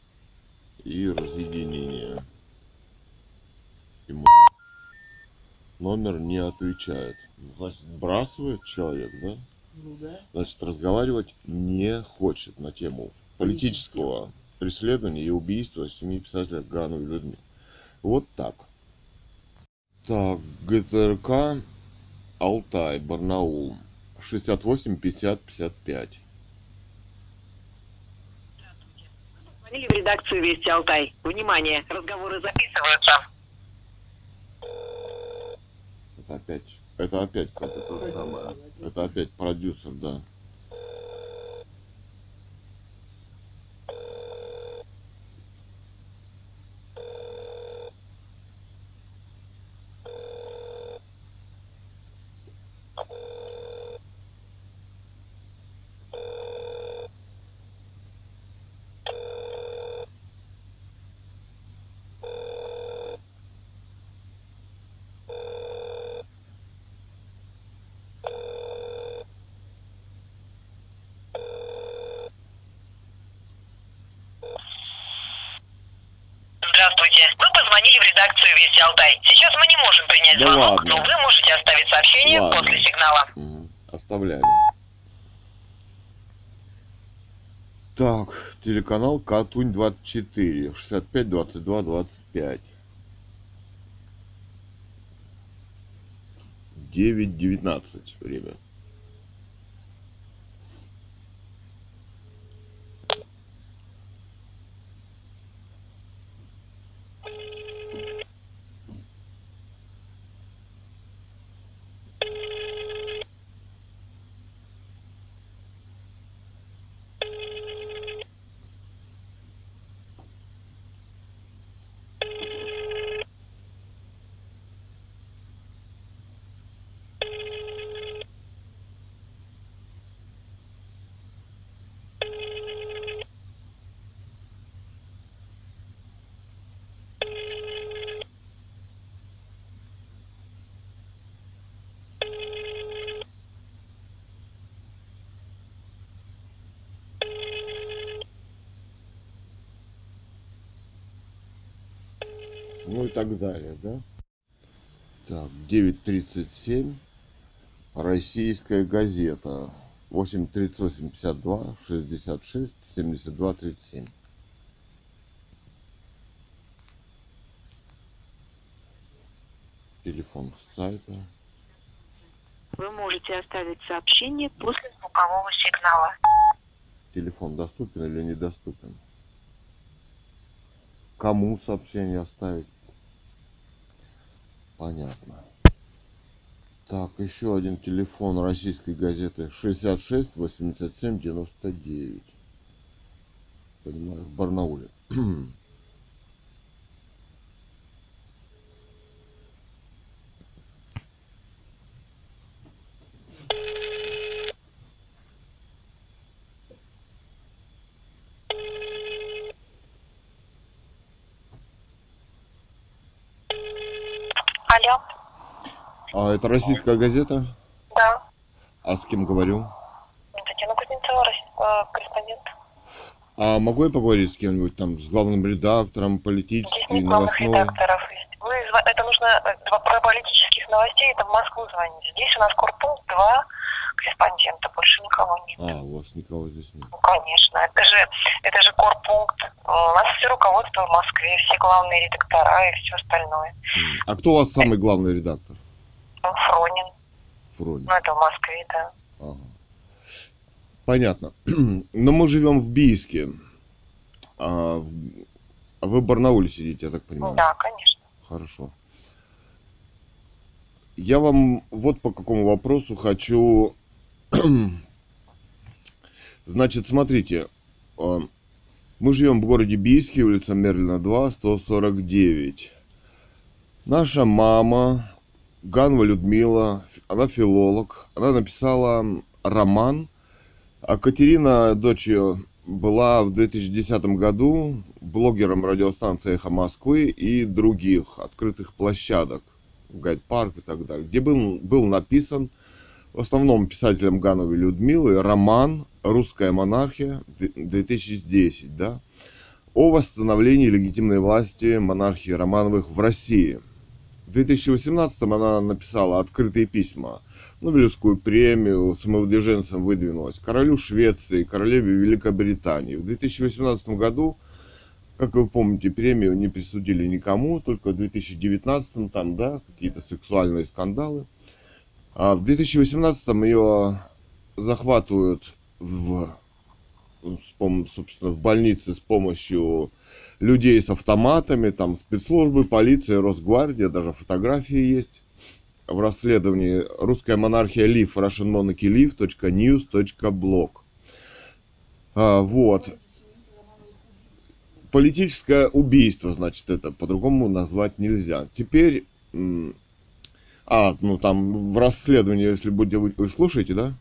и разъединение. Ему номер не отвечает. Значит, сбрасывает человек, да? Ну да. Значит, разговаривать не хочет на тему политического преследования и убийства семьи писателя Гану и Людмилы. Вот так. Так, ГТРК Алтай, Барнаул. 68 50 55. Звонили в редакцию Вести Алтай. Внимание, разговоры записываются. Это опять, это опять это самое. опять. Это опять продюсер, да. Здравствуйте. Вы позвонили в редакцию Вести Алтай. Сейчас мы не можем принять Да звонок, ладно. но вы можете оставить сообщение Ладно. после сигнала. Мгм. Оставляли. Так, телеканал Катунь 24, 65 22 25. 9.19 время. Так далее, да? Так, 9.37. Российская газета. 838 52 66 72 37. Телефон с сайта. Вы можете оставить сообщение после звукового сигнала. Телефон доступен или недоступен? Кому сообщение оставить? Понятно. Так, еще один телефон российской газеты 66 87 99. Понимаю, в Барнауле. А это российская газета? да. А с кем говорю? Татьяна Кузнецова, рас- э, корреспондент. А могу я поговорить с кем-нибудь там, с главным редактором, Здесь политический, нет главных новостной? редакторов. Вы, зва- это нужно э, два- про политических новостей, это в Москву звонить. Здесь у нас корпункт, два корреспондента, больше никого нет. А, у вас никого здесь нет. Ну, конечно, это же, это же корпункт. У нас все руководство в Москве, все главные редактора и все остальное. А кто у вас самый главный редактор? Фронин, Фронин. ну это в Москве, да. Ага. Понятно. Но мы живем в Бийске. А а вы в Барнауле сидите, я так понимаю. Да, конечно. Хорошо. Я вам вот по какому вопросу хочу... Значит, смотрите. а, Мы живем в городе Бийске, улица Мерлина 2, 149. Наша мама, Ганва Людмила, она филолог, она написала роман, а Катерина, дочь ее, была в 2010 году блогером радиостанции «Эхо Москвы» и других открытых площадок, гайд-парк и так далее, где был, был написан в основном писателем Гановой Людмилы роман «Русская монархия» 2010, да, о восстановлении легитимной власти монархии Романовых в России. В 2018 она написала открытые письма, Нобелевскую премию самовыдвиженцам выдвинулась, королю Швеции, королеве Великобритании. В 2018 году, как вы помните, премию не присудили никому, только в 2019 там, да, какие-то сексуальные скандалы. А в 2018 ее захватывают в, собственно, в больнице с помощью людей с автоматами, там спецслужбы, полиция, Росгвардия, даже фотографии есть в расследовании «Русская монархия Лив», russianmonarchyliv.news.blog. А, вот. Политическое убийство, значит, это по-другому назвать нельзя. Теперь, а, ну там в расследовании, если будете, вы слушаете, да?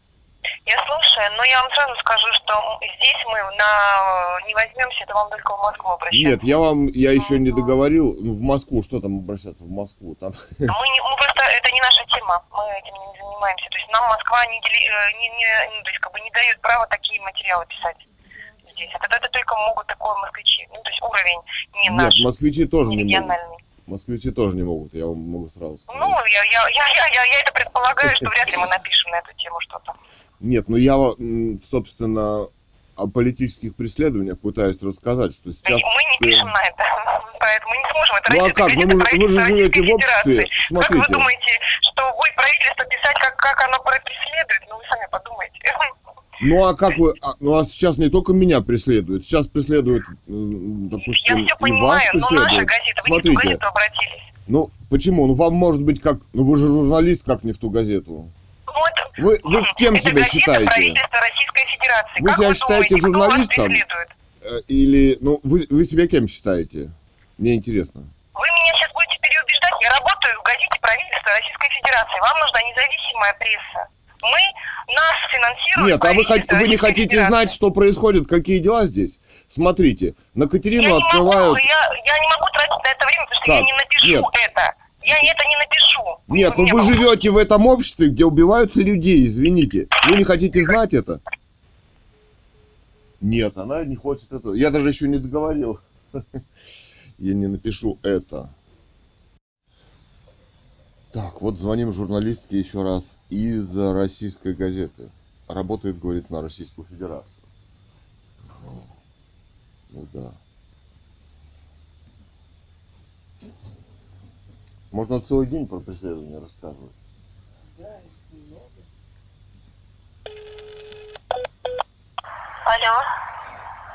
Я слушаю, но я вам сразу скажу, что здесь мы на не возьмемся, это вам только в Москву обращаться. Нет, я вам, я еще не договорил, ну, в Москву, что там обращаться в Москву, там, Мы, не, мы просто, это не наша тема, мы этим не занимаемся. То есть нам Москва не, дели- э, не, не- ну, то есть, как бы не дает права такие материалы писать здесь. Это, это только могут такое москвичи. Ну, то есть уровень не нет, наш, москвичи тоже не не могут, москвичи тоже не могут, я вам могу сразу Ну, сказать. я, я, я, я, я, я это предполагаю, что вряд ли мы напишем на эту тему что-то. Нет, ну я, собственно, о политических преследованиях пытаюсь рассказать, что сейчас... Мы не пишем на это, поэтому мы не сможем это Ну, а как? Ну, вы же- вы же правительство живете в обществе. Смотрите. Как вы думаете, что будет правительство писать, как, как оно преследует? Ну, вы сами подумайте. Ну а как вы... а, ну а сейчас не только меня преследуют, сейчас преследуют, м, Я допустим, все и вас понимаю, но наша преследуют. газета, вы не в ту Смотрите, газету обратились. ну почему? Ну вам может быть как... Ну вы же журналист, как не в ту газету. Вы, вы кем это себя считаете? Вы как себя вы считаете думаете, журналистом? Э, Или... Ну вы, вы себя кем считаете? Мне интересно. Вы меня сейчас будете переубеждать. Я работаю в газете правительства Российской Федерации. Вам нужна независимая пресса. Мы, нас финансирует Нет, а вы, хот- вы не хотите Федерации. знать, что происходит, какие дела здесь? Смотрите, на Я Катерину не открывают... могу, я, я не могу тратить на это время, потому что я Как? не напишу Нет. это. Я это не напишу. Нет, ну вы живете в этом обществе, где убивают людей, извините. Вы не хотите знать это? Нет, она не хочет этого. Я даже еще не договорил. Я не напишу это. Так, вот звоним журналистке еще раз из российской газеты. Работает, говорит, на Российскую Федерацию. Ну да. Можно целый день про преследование рассказывать. Алло.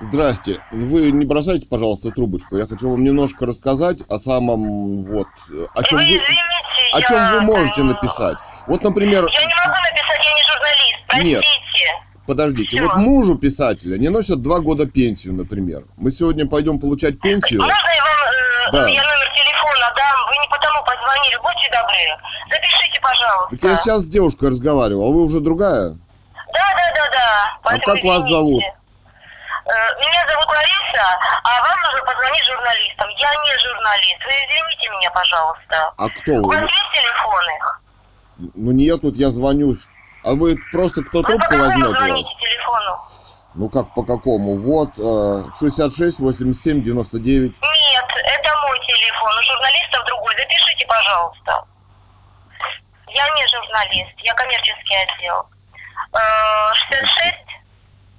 Здрасте. Вы не бросайте, пожалуйста, трубочку. Я хочу вам немножко рассказать о самом вот о чем вы вы извините, о я... чем вы можете написать. Вот, например, Я не могу написать, я не журналист. Нет. Простите. подождите, Всё. вот мужу писателя не носят два года пенсию, например. Мы сегодня пойдем получать пенсию. Можно я вам э, Да. я номер не потому позвонили, будьте добры. Запишите, пожалуйста. Так я сейчас с девушкой разговаривал, а вы уже другая? Да, да, да, да. Поэтому как вас извините. зовут? Э, Меня зовут Лариса, а вам нужно позвонить журналистам. Я не журналист. Вы извините меня, пожалуйста. А кто У вас вы? есть телефоны? Ну не я тут, я звонюсь. А вы просто кто Вы по трубку возьмете? звоните телефону? Ну как по какому? Вот э, 66 87 99. Нет, это мой телефон. У журналистов другой. Запишите, пожалуйста. Я не журналист, я коммерческий отдел. Э, 66?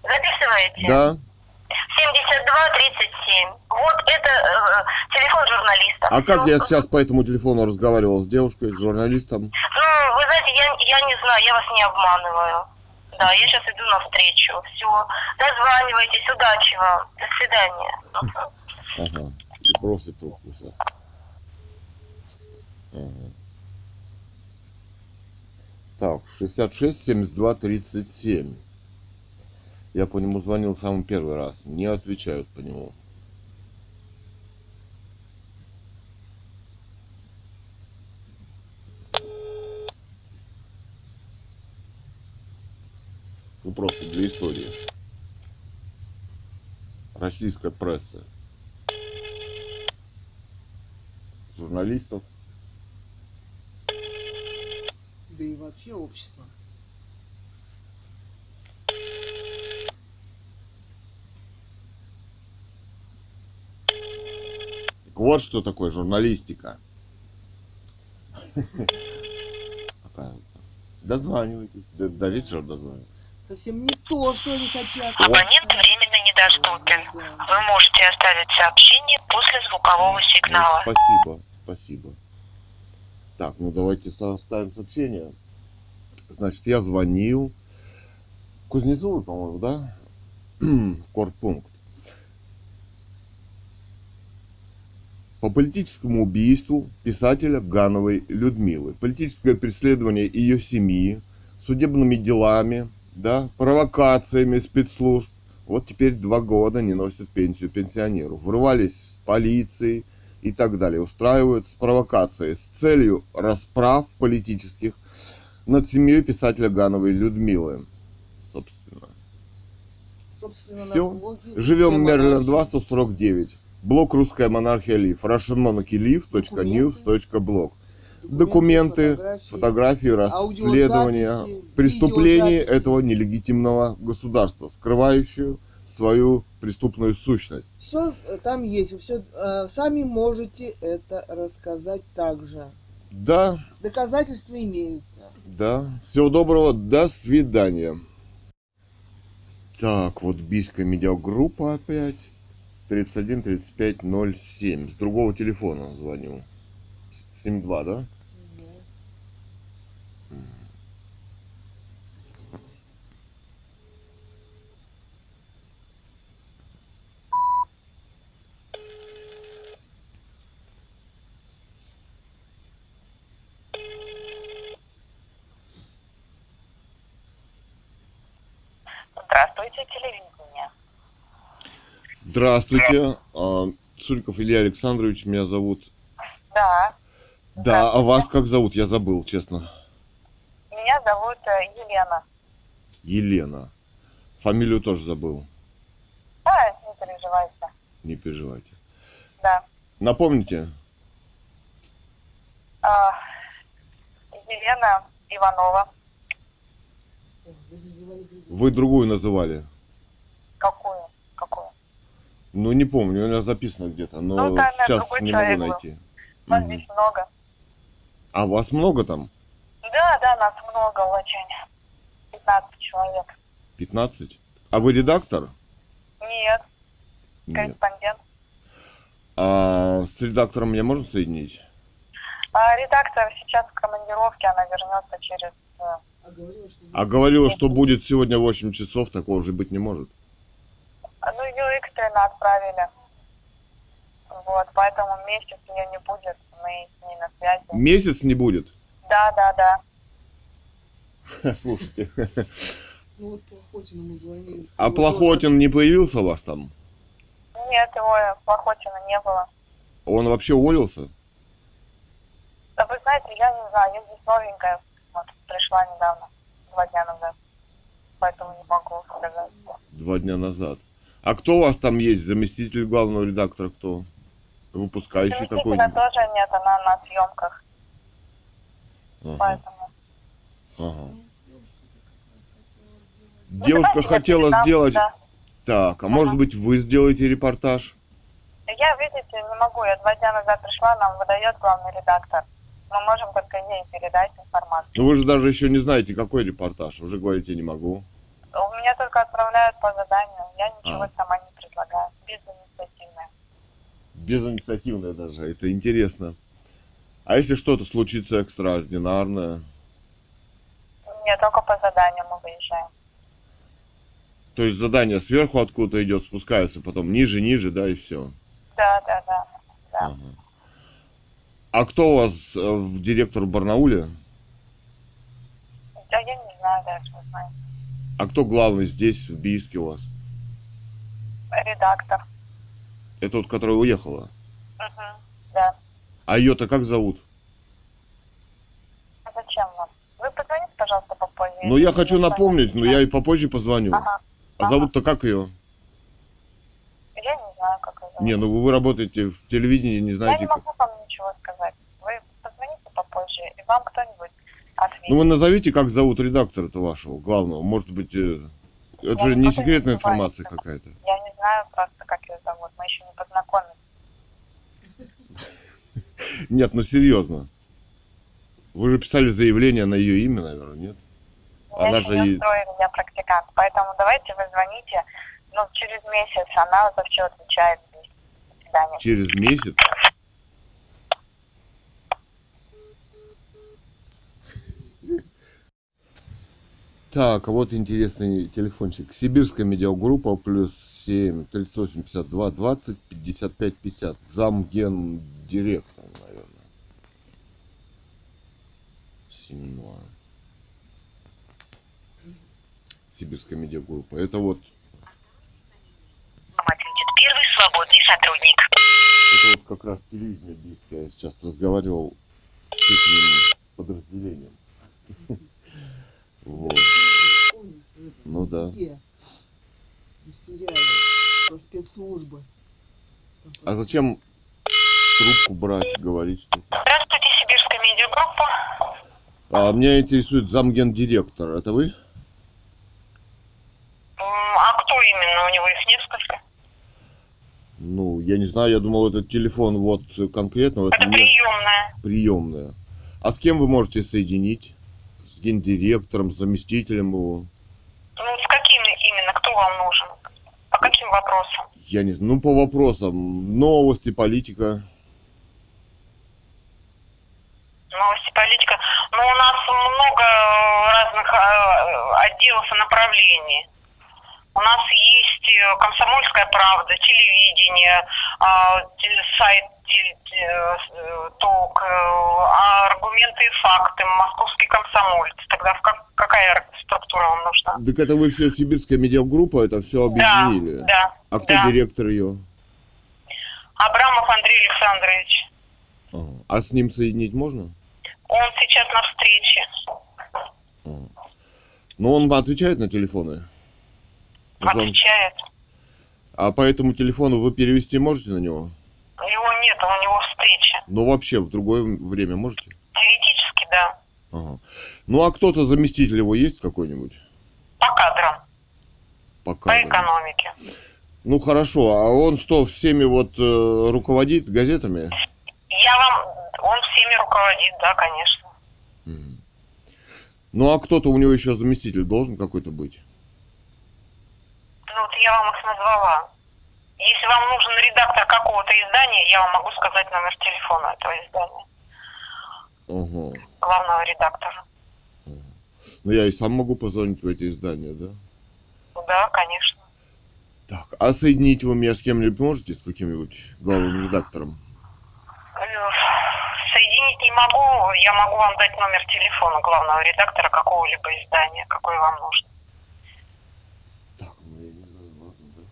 Записываете? Да? 72-37. Вот это э, телефон журналиста. А как Всё. я сейчас по этому телефону разговаривал с девушкой, с журналистом? Ну, вы знаете, я, я не знаю, я вас не обманываю. Да, я сейчас иду навстречу. Все. Дозванивайтесь. Удачи вам. До свидания. Ага. И бросит трубку сейчас. Ага. Так, 66 72 37. Я по нему звонил самый первый раз. Не отвечают по нему. Ну просто для истории. Российская пресса. Журналистов. Да и вообще общество. Вот что такое журналистика. Оказывается. Дозванивайтесь. До, до вечера дозванивайтесь. Совсем не то, что они хотят. Абонент временно недоступен. Да. Вы можете оставить сообщение после звукового Ну, сигнала. спасибо, спасибо. Так, ну давайте ста- оставим сообщение. Значит, я звонил Кузнецову, по-моему, да? В Корпункт. По политическому убийству писателя Гановой Людмилы. Политическое преследование ее семьи, судебными делами, да, провокациями спецслужб. Вот теперь два года не носят пенсию пенсионеру. Врывались с полицией и так далее. Устраивают с провокацией с целью расправ политических над семьей писателя Гановой Людмилы. Собственно. Собственно, блоге Живем «Русская Мэриленд 2, монархия». 149. Блог Русская монархия Лив. russianmonarchylive.news.blog. Документы, фотографии. фотографии, расследования преступлений этого нелегитимного государства, скрывающую свою преступную сущность. Все там есть, вы все сами можете это рассказать также. Да, Доказательства имеются. да. Всего доброго, до свидания. Так, вот Бийская медиагруппа опять. 31 35 07. С другого телефона звоню. С- 72, да? Здравствуйте, телевидение. Здравствуйте. а, Цуриков Илья Александрович меня зовут. Да, Да, а вас как зовут? Я забыл, честно. меня зовут э, Елена. Елена. Фамилию тоже забыл. Да, не переживайте. Не переживайте. Да. Напомните? А, Елена Иванова. Вы другую называли. Ну, не помню, у меня записано где-то, но Ну, там, сейчас другой не человек могу был. найти. Вас Мгм. здесь много. А вас много там? Да, да, нас много очень. 15 человек. 15? А вы редактор? Нет, Нет. корреспондент. А с редактором меня можно соединить? А редактор сейчас в командировке, она вернется через... э, А говорила, что А говорила, что будет сегодня в 8 часов, такого же быть не может. Ну, ее экстренно отправили. Вот, поэтому месяц ее не будет, мы с ней на связи. Месяц не будет? Да, да, да. Слушайте. Ну вот Плохотину мы звонили. А Плохотин не появился у вас там? Нет, его Плохотина не было. Он вообще уволился? Да вы знаете, я не знаю, я здесь новенькая, вот, пришла недавно, два дня назад. Поэтому не могу сказать. Два дня назад. А кто у вас там есть? Заместитель главного редактора кто? Выпускающий какой-нибудь? тоже нет, она на съемках, Ага, поэтому... ага. Ну, Девушка давайте хотела передам, сделать... да. Так, а может быть вы сделаете репортаж? Я, видите, не могу, я два дня назад пришла, нам выдает главный редактор. Мы можем только ей передать информацию. Ну вы же даже еще не знаете, какой репортаж. Уже говорите, не могу. У меня только отправляют по заданию, я ничего А. сама не предлагаю, безинициативная. Безинициативное даже, это интересно. А если что-то случится экстраординарное? Нет, только по заданию мы выезжаем. То есть задание сверху откуда-то идет, спускается, потом ниже, ниже, да, и все. Да, да, да. Да. А кто у вас э, директор в Барнауле? Да я не знаю даже, не знаю. А кто главный здесь, в Бийске у вас? Редактор. Это вот, которая уехала. Мгм. Да. А ее-то как зовут? А зачем вам? Вы позвоните, пожалуйста, попозже. Ну, я хочу Не напомнить, но я и попозже позвоню. Ага. А зовут-то как ее? Я не знаю, как ее зовут. Не, ну вы работаете в телевидении, не Я знаете не как. могу вам ничего сказать. Вы позвоните попозже, и вам кто-нибудь Ну вы назовите, как зовут редактора-то вашего, главного. Может быть, э, это Я же не не секретная называть. информация какая-то. Я не знаю просто, как ее зовут. Мы еще не познакомились. Нет, ну серьезно. Вы же писали заявление на ее имя, наверное, нет? Меня Она же не и- устроили, я практикант. Поэтому давайте вы звоните. Ну, через месяц она за все отвечает. До свидания. Через месяц? Так, а вот интересный телефончик. Сибирская медиагруппа плюс 7 38 52 20 55 50. Замген директор, наверное. Семенуа. Сибирская медиагруппа. Это вот, Ответит первый свободный сотрудник. это вот как раз телевидение бийское. Я сейчас разговаривал с этим подразделением. Вот. Ну да. Где? В сериале про спецслужбы. А зачем трубку брать, говорить что-то? Здравствуйте, Сибирская медиагруппа. А меня интересует замгендиректор. Это вы? А кто именно? У него их несколько. Ну, я не знаю, я думал, это телефон вот конкретно. Это приемная. приемная. А с кем вы можете соединить? С гендиректором, заместителем его? Ну, с каким именно? Кто вам нужен? По каким вопросам? Я не знаю. Ну, по вопросам. Новости, политика. Новости, политика. Ну, у нас много разных э, отделов и направлений. У нас есть э, комсомольская правда, телевидение, а, сайт те- э, ТОК, э, а аргументы и факты, московский комсомолец. Тогда в как- какая структура вам нужна? Так это вы все, сибирская медиагруппа, это все объединили? Да, да. А кто да. директор ее? Абрамов Андрей Александрович. Ага. А с ним соединить можно? Он сейчас на встрече. Но он отвечает на телефоны? Отвечает. А по этому телефону вы перевести можете на него? Его нет, у него встреча. Ну, вообще, в другое время можете? Теоретически, да. Ага. Ну, а кто-то заместитель его есть какой-нибудь? По кадрам, по да. экономике. Ну, хорошо. А он что, всеми вот э, руководит газетами? Я вам... Он всеми руководит, да, конечно. Ну, а кто-то у него еще заместитель должен какой-то быть? Ну, вот я вам их назвала. Если вам нужен редактор какого-то издания, я вам могу сказать номер телефона этого издания. Ага. Главного редактора. Ну, я и сам могу позвонить в эти издания, да? Да, конечно. Так, а соединить вы меня с кем-нибудь можете, с каким-нибудь главным редактором? Э, Соединить не могу, я могу вам дать номер телефона главного редактора какого-либо издания, какой вам нужен. Так, ну, я не знаю, ладно, да?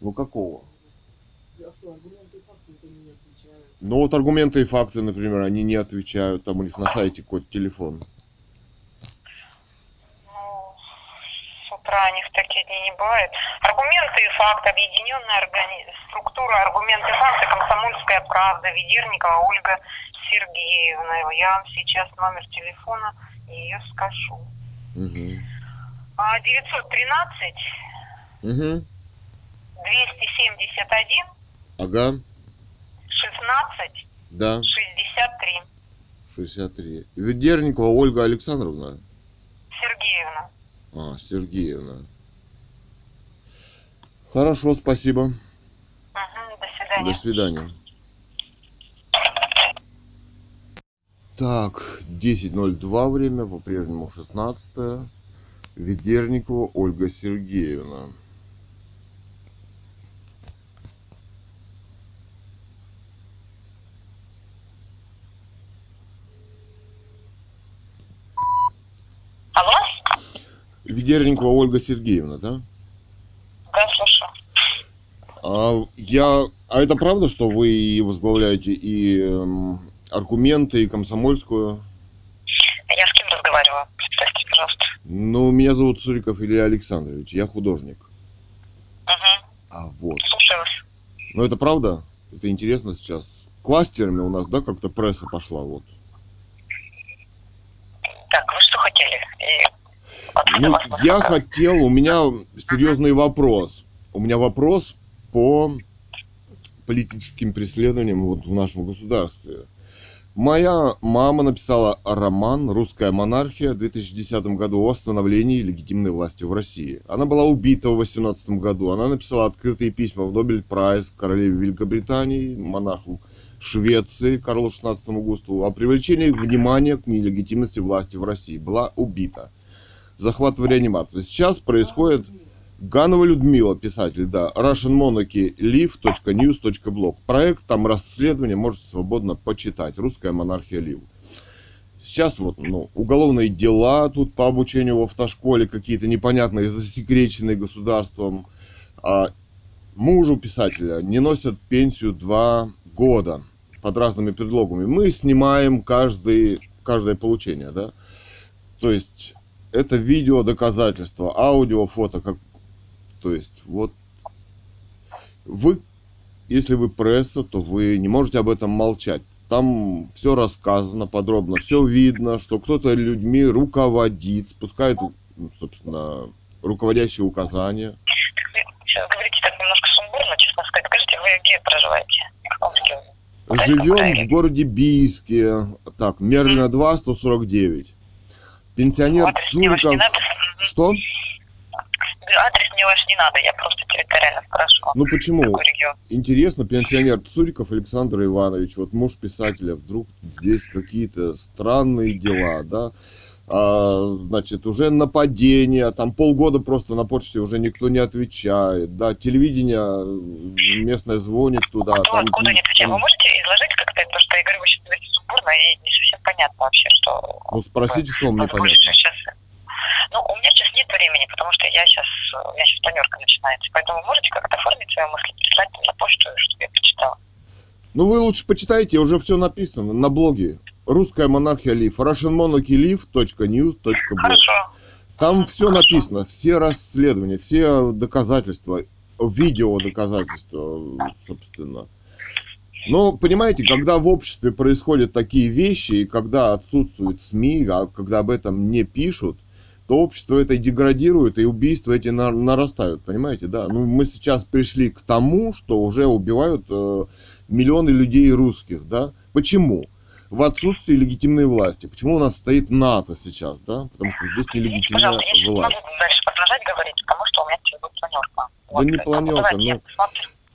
Ну, какого? Я что, аргументы и факты это не отвечают. Ну, вот аргументы и факты, например, они не отвечают, там у них на сайте какой-то телефон. Ну, с утра них такие дни не бывает. Аргументы и факты, объединенная органи... структура, аргументы и факты, комсомольская правда, Ведерникова Ольга Сергеевна. Я вам сейчас номер телефона ее скажу. Угу. А, 913 Угу. 271 Ага, 16 да, 63. 63. Ведерникова Ольга Александровна? Сергеевна. А, Сергеевна. Хорошо, спасибо. Мгм, до свидания. До свидания. Так, 10.02 время, по-прежнему 16 Ведерникова Ольга Сергеевна. Алло? Ведерникова Ольга Сергеевна, да? Да, слушаю. А я, а это правда, что вы возглавляете и эм, аргументы, и комсомольскую? Я с кем разговариваю? Представьте, пожалуйста. Ну, меня зовут Цуриков Илья Александрович, я художник. Угу. А вот. Слушаю вас. Ну, это правда? Это интересно сейчас. Кластерами у нас, да, как-то пресса пошла, вот. Так, вы что хотели? И откуда Ну, я хотел, у меня серьезный вопрос. У меня вопрос по политическим преследованиям вот в нашем государстве. Моя мама написала роман «Русская монархия» в 2010 году о становлении легитимной власти в России. Она была убита в 2018 году. Она написала открытые письма в Нобель Прайс королеве Великобритании, монарху Швеции Карлу XVI Густаву о привлечении внимания к нелегитимности власти в России. Была убита. Захват в реанимацию. Сейчас происходит Ганова Людмила, писатель, да, Russian Monarchy live.news.blog. Проект, там расследование, можете свободно почитать. Русская монархия Лив. Сейчас вот, ну, уголовные дела тут по обучению в автошколе какие-то непонятные, засекреченные государством. А мужу писателя не носят пенсию два года под разными предлогами. Мы снимаем каждый, каждое получение, да. То есть это видео доказательство, аудио, фото, как, то есть вот вы, если вы пресса, то вы не можете об этом молчать. Там все рассказано подробно, все видно, что кто-то людьми руководит, спускает, ну, собственно, руководящие указания. Сейчас говорите так немножко сумбурно, честно сказать. Скажите, вы где проживаете? Живем в городе Бийске, так, Мерлина 2, 149. Пенсионер Адрес ваш не. Что? Адрес мне ваш не надо, я просто территориально спрашивала. Ну почему? Интересно, пенсионер Цуриков Александр Иванович, вот муж писателя, вдруг здесь какие-то странные дела, да? А, значит, уже нападение, там полгода просто на почте уже никто не отвечает, да, телевидение местное звонит туда. Кто там, откуда не отвечал? Вы можете изложить как-то, потому что я говорю, вы сейчас говорите сумбурно и не понятно вообще, что... ну спросите, что вам непонятно. сейчас... Ну, у меня сейчас нет времени, потому что я сейчас, у меня сейчас планерка начинается, поэтому можете как-то оформить свои мысли, прислать на почту, чтобы я прочитала. Ну вы лучше почитайте, уже все написано на блоге. Русская монархия Лив. russianmonarchyliv.news.blog. Хорошо. Там все написано, все расследования, все доказательства, видео доказательства, собственно. Но, понимаете, когда в обществе происходят такие вещи, и когда отсутствуют СМИ, а когда об этом не пишут, то общество это деградирует, и убийства эти на- нарастают, понимаете, да? Ну, мы сейчас пришли к тому, что уже убивают э, миллионы людей русских, да? Почему? В отсутствии легитимной власти. Почему у нас стоит НАТО сейчас, да? Потому что здесь Извините, нелегитимная не власть. могу дальше продолжать говорить, потому что у меня будет планерка. Да не поэтому планерка, я ну.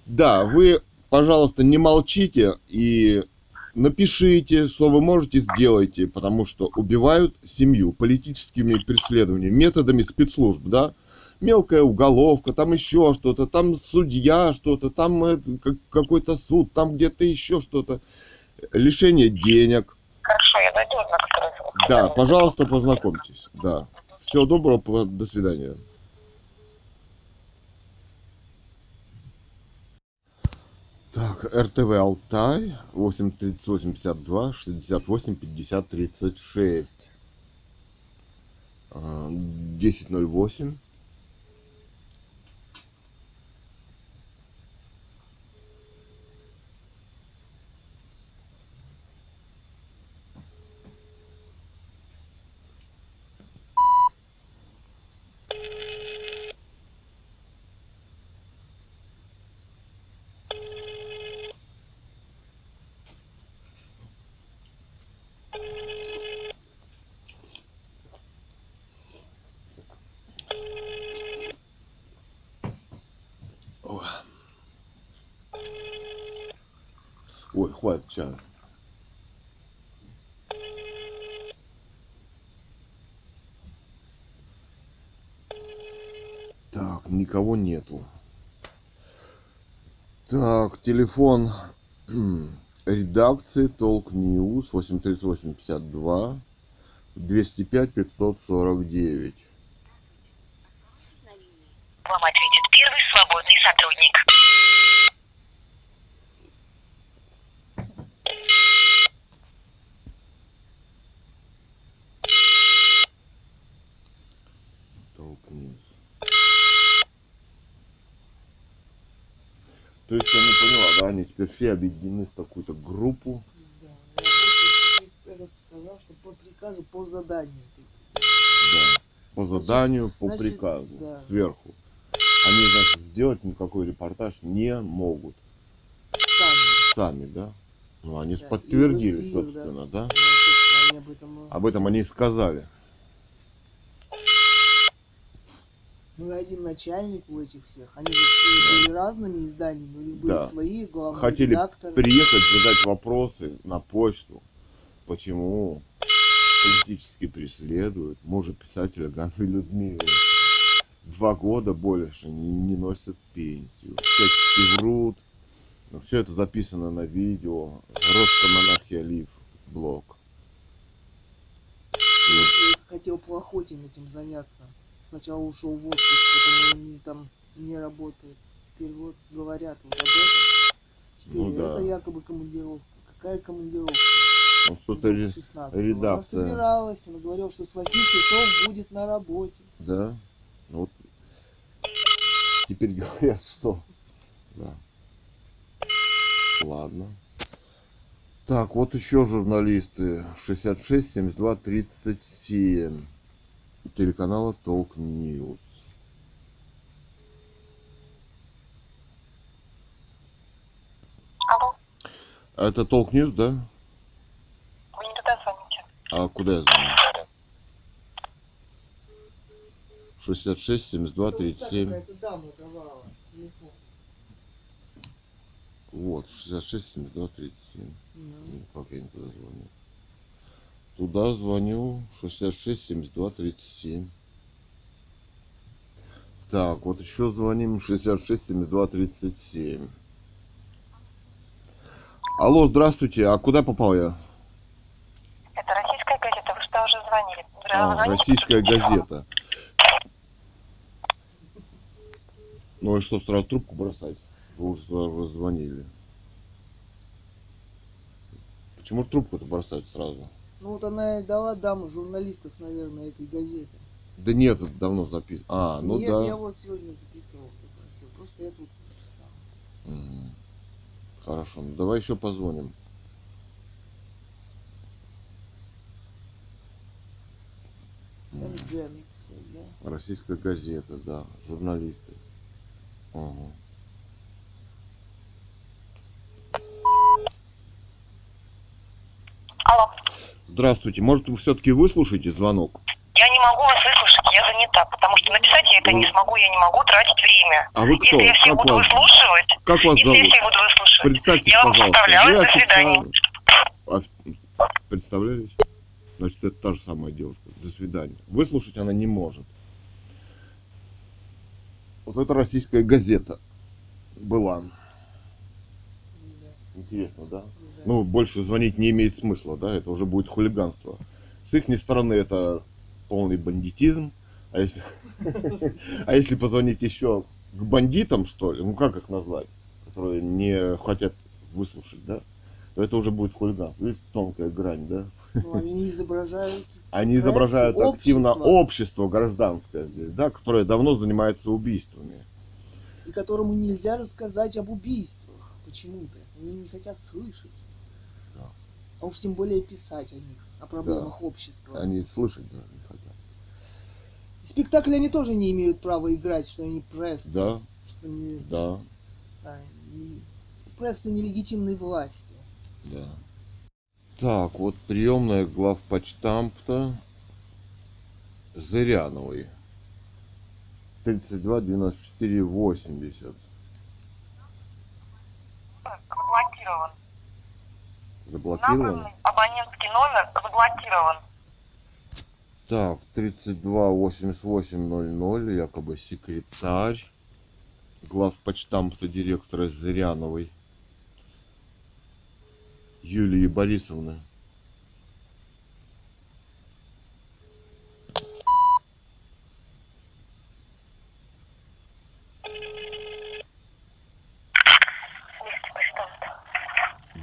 Да, вы, пожалуйста, не молчите и напишите, что вы можете, сделайте, потому что убивают семью политическими преследованиями, методами спецслужб, да? Мелкая уголовка, там еще что-то, там судья что-то, там как- какой-то суд, там где-то еще что-то, лишение денег. Хорошо, я дойду на который... Да, пожалуйста, познакомьтесь, да. Всего доброго, до свидания. Так, РТВ Алтай, 83852 68 50 36. А, 1008. Ой. Ой, хватит чая. Так, никого нету. Так, телефон редакции Толк News 83852 205 549. Вам ответит первый свободный сотрудник. Толк News. То есть я не поняла, да, они теперь все объединены в какую-то группу. Да, этот сказал, что по приказу, по заданию. Да. По заданию, по значит, приказу, да. сверху. Они, значит, сделать никакой репортаж не могут. Сами. Сами, да? Ну, они Да, подтвердили, эфир, собственно, да? Ну, собственно, они об этом... Об этом они и сказали. Ну, и один начальник у этих всех. Они же все были разными изданиями, у них были Да. свои главные Хотели редакторы. приехать, задать вопросы на почту. Почему политически преследуют мужа писателя Ганвы Людмилы? Два года больше не, не носят пенсию. Всячески врут. Но все это записано на видео. Роскомонархия Лив блог. Вот Я хотел Плохотин этим заняться. Сначала ушел в отпуск, потом он не- там не работает. Теперь вот говорят вот об этом. Теперь Ну да. это якобы командировка. Какая командировка? ну, что-то ре- 16 редакция. Она собиралась, она говорила, что с 8 часов будет на работе. Да. Ну Вот. Теперь говорят, что. Да. Ладно. Так, вот еще журналисты. 66, 72, 37. Телеканала Толк News. Алло, Это Толк News, да? вы не туда звоните. А куда я звоню? 66, 72, 37. Какая-то дама давала телефон. Вот, 66, 72, 37. Ну, Как я не туда звоню? Туда звоню 66 72 37. Так, вот еще звоним 66 72 37. Алло, здравствуйте. А куда попал я? Это российская газета, вы что уже звонили? А, звоните российская газета. Ну и что, сразу трубку бросать? Вы уже сразу звонили. Почему трубку-то бросать сразу? Ну вот она и дала дама журналистов, наверное, этой газеты. Да нет, это давно записано. А, ну Нет, да. я вот сегодня записывал, попросил. Просто я тут записал. Мгм. Хорошо, ну давай еще позвоним. Российская газета, да, журналисты. Ага. Алло, Здравствуйте, может вы все-таки выслушаете звонок? я не могу вас выслушать, я занята, потому что написать я это не смогу, я не могу тратить время. А вы кто? Если я все Как буду вас, выслушивать, как вас если я зовут? все буду выслушивать, Представьтесь, я вам Вы до свидания. Представлялись? Значит, это та же самая девушка. До свидания. Выслушать она не может. Вот это российская газета была. Интересно, да? Ну, больше звонить не имеет смысла, да, это уже будет хулиганство. С их стороны это полный бандитизм. А если, а если позвонить еще к бандитам, что ли, ну как их назвать, которые не хотят выслушать, да, то это уже будет хулиганство. Видите, тонкая грань, да? Ну, они изображают Они изображают активно общество гражданское здесь, да, которое давно занимается убийствами. и которому нельзя рассказать об убийствах. Почему-то. Они не хотят слышать. Да. А уж тем более писать о них, о проблемах общества. Они слышать даже не хотят. Спектакли они тоже не имеют права играть, что они пресса. Да, Что не, да, да, не- пресса нелегитимной власти. Да. Так, вот приемная главпочтамта Зыряновой. 32 94 80. Заблокирован. Заблокирован? Набранный абонентский номер заблокирован. Так, 328800, якобы секретарь главпочтамта директора Зыряновой Юлии Борисовны.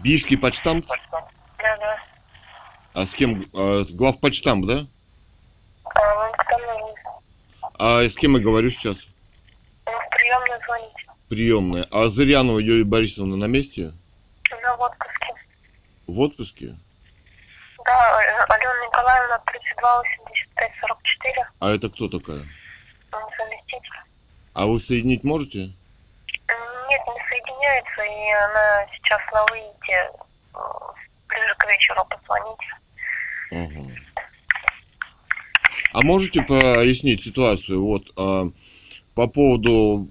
Бийский почтамт? Да, да. А с кем? А, главпочтамт, да? А? А с кем я говорю сейчас? Ну, в приемную. Приемная. А Зырянова Юлия Борисовна на месте? На в отпуске. В отпуске? Да, Алена Николаевна, 32 85 44. А это кто такая? Он заместитель. А вы соединить можете? М, Нет, не соединяется, и она сейчас на выезде. М, Ближе к вечеру позвоните. Ага. А можете прояснить ситуацию вот а, по поводу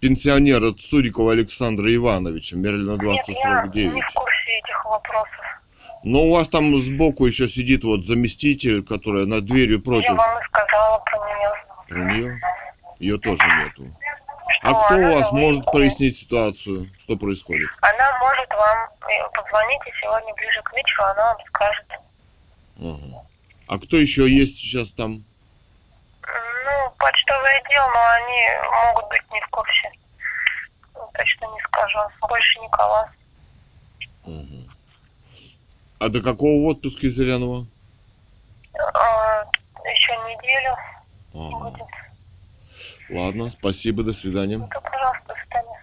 пенсионера Цурикова Александра Ивановича, Мерлина Нет, я не 2049? в курсе этих вопросов. Но у вас там сбоку еще сидит вот заместитель, которая над дверью Я против. вам и сказала про нее. Про нее? Ее тоже нету. Что А кто у вас может прояснить ситуацию? Что происходит? Она может вам э, позвоните сегодня ближе к вечеру, она вам скажет. Ага. А кто еще есть сейчас там? Ну, почтовый отдел, но они могут быть не в курсе. Точно не скажу. Больше никого. Ага. А до какого в отпуске Зырянова? А, еще неделю Ага. будет. Ладно, спасибо, до свидания. Ну, то, пожалуйста, до свидания.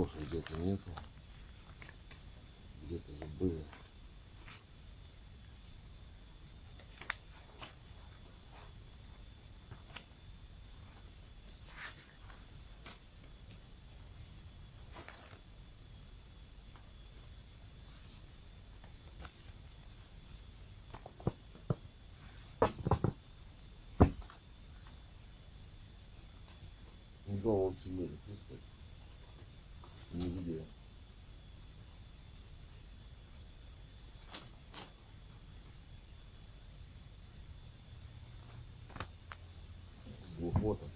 Слушай, где-то нету. Где-то забыли. Никого в семье не пускать. Нигде. Глухота.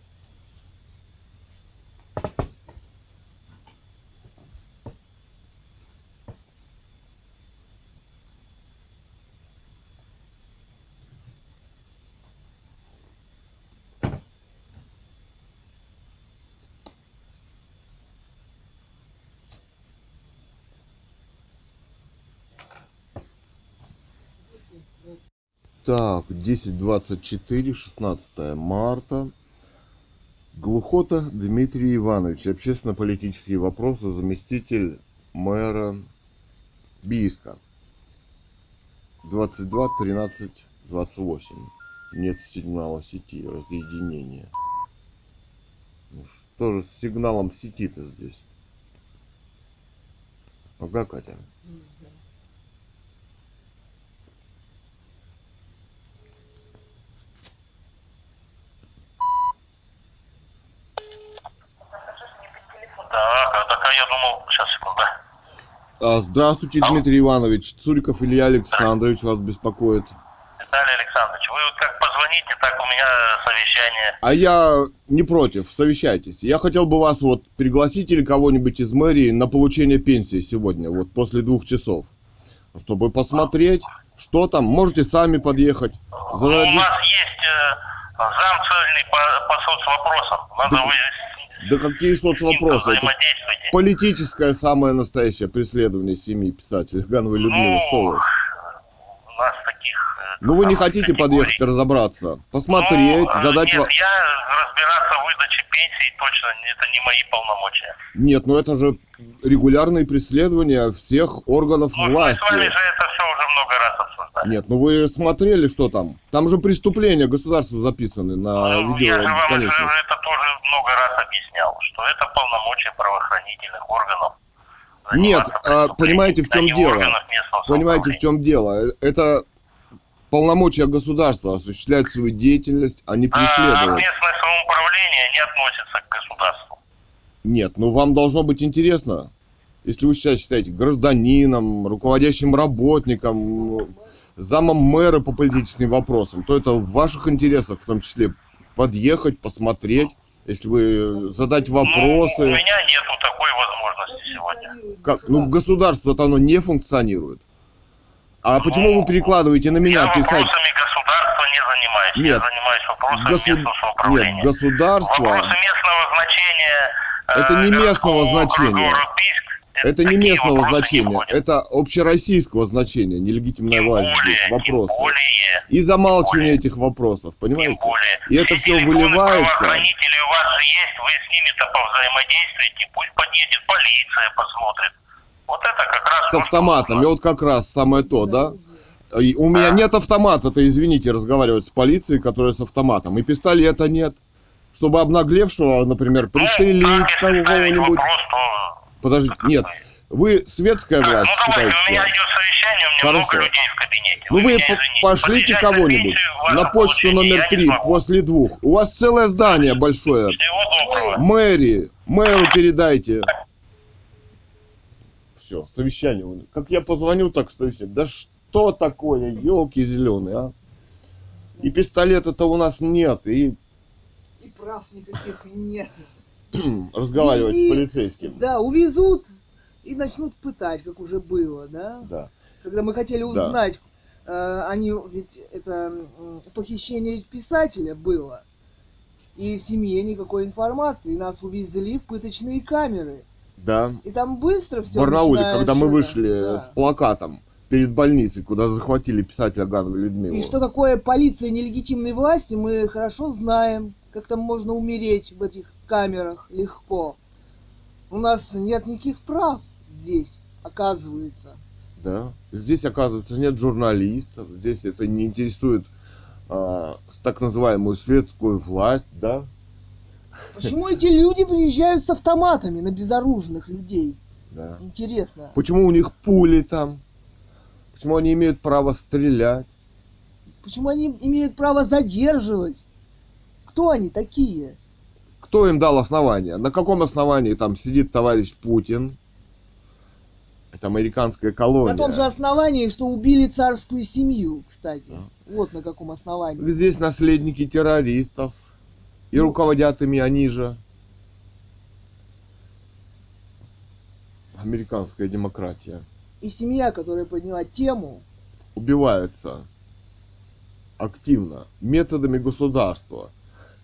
Так, 10.24, 16 марта. Глухота Дмитрий Иванович, общественно-политические вопросы, заместитель мэра Бийска. 22, 13, 28. Нет сигнала сети, разъединение. Ну что же с сигналом сети-то здесь? Ага, Катя. Так, так, а я думал, сейчас, секунду. А, Здравствуйте, Дмитрий Иванович. Цуриков Илья Александрович вас беспокоит. Виталий Александрович, вы как позвоните, так у меня совещание. А я не против, совещайтесь. Я хотел бы вас вот пригласить или кого-нибудь из мэрии на получение пенсии сегодня, вот после двух часов. Чтобы посмотреть, что там. Можете сами подъехать. Ну, задать- У нас есть э, зам цельный по, по соцвопросам. Надо Да вы Да какие соцвопросы? Это политическое самое настоящее преследование семьи писателя Гановой Людмилы. Что вы? у нас таких... э, Ну вы не хотите категорий. подъехать и разобраться? Ну, Посмотреть, э, задать Нет, я разбираться в выдаче пенсии точно это не мои полномочия. Нет, ну это же регулярные преследования всех органов Ну, мы с власти. вами же это все уже много раз обсуждали. Нет, ну вы смотрели, что там? Там же преступления государства записаны на Ну, видео я же вам это, это тоже много раз объяснял, что это полномочия правоохранительных органов. Нет, а, понимаете, в чем дело? Понимаете, в чем дело? Э, Это полномочия государства осуществлять свою деятельность, а не А преследовать. местное самоуправление не относится к государству. Нет, ну вам должно быть интересно. Если вы себя считаете гражданином, руководящим работником, замом мэра по политическим вопросам, то это в ваших интересах, в том числе, подъехать, посмотреть, если вы задать Ну, у вопросы. меня нету такой возможности сегодня. Как? Ну, государство-то оно не функционирует. А почему вы перекладываете на Я меня писать? вопросами государства не занимаюсь. Нет. Я занимаюсь вопросами Госу- местного самоуправления. Нет, государство... Вопросы местного значения... э, Это не местного значения. Урупийск, Это не местного не значения, это общероссийского значения, нелегитимная Тем власть более, здесь, вопросы. более, И замалчивание более. этих вопросов, понимаете? более. И это телефоны выливается. правоохранителей у вас же есть, вы с ними-то повзаимодействуете, пусть подъедет полиция, посмотрит. Вот это как раз... С автоматом, и вот как раз самое то, да? И у меня нет автомата-то, извините, разговаривать с полицией, которая с автоматом. И пистолета нет. Чтобы обнаглевшего, например, Ну, пристрелить ставить кого-нибудь. вопрос, то... Подождите, нет. Вы светская Так, власть ну давайте, считаете? у меня идет совещание, у меня Хорошо. много людей в кабинете. Ну вы меня по- извините. пошлите кого-нибудь на почту номер три после двух. У вас целое здание большое. Всего доброго. Мэри, мэру передайте. Все, совещание. Как я позвоню, так совещание. Да что такое, елки зеленые, а? И пистолета-то у нас нет, и И прав никаких нет. разговаривать с Вези. полицейским. Да, увезут и начнут пытать, как уже было, да? Да. Когда мы хотели узнать, э, они ведь это похищение писателя было. И в семье никакой информации, нас увезли в пыточные камеры. Да. И там быстро В все Барнауле, когда мы вышли с плакатом перед больницей, куда захватили писателя Ганова Людмилу. И что такое полиция нелегитимной власти, мы хорошо знаем, как там можно умереть в этих камерах легко. У нас нет никаких прав здесь, оказывается. Да. Здесь, оказывается, нет журналистов, здесь это не интересует с так называемую светскую власть, да? Почему эти люди приезжают с автоматами на безоружных людей? да. Интересно. Почему у них пули там? Почему они имеют право стрелять? Почему они имеют право задерживать? Кто они такие? Кто им дал основания? На каком основании там сидит товарищ Путин? Это американская колония. На том же основании, что убили царскую семью, кстати. Вот на каком основании. Здесь наследники террористов. И руководят ими они же. Американская демократия. И семья, которая подняла тему, Убивается активно методами государства,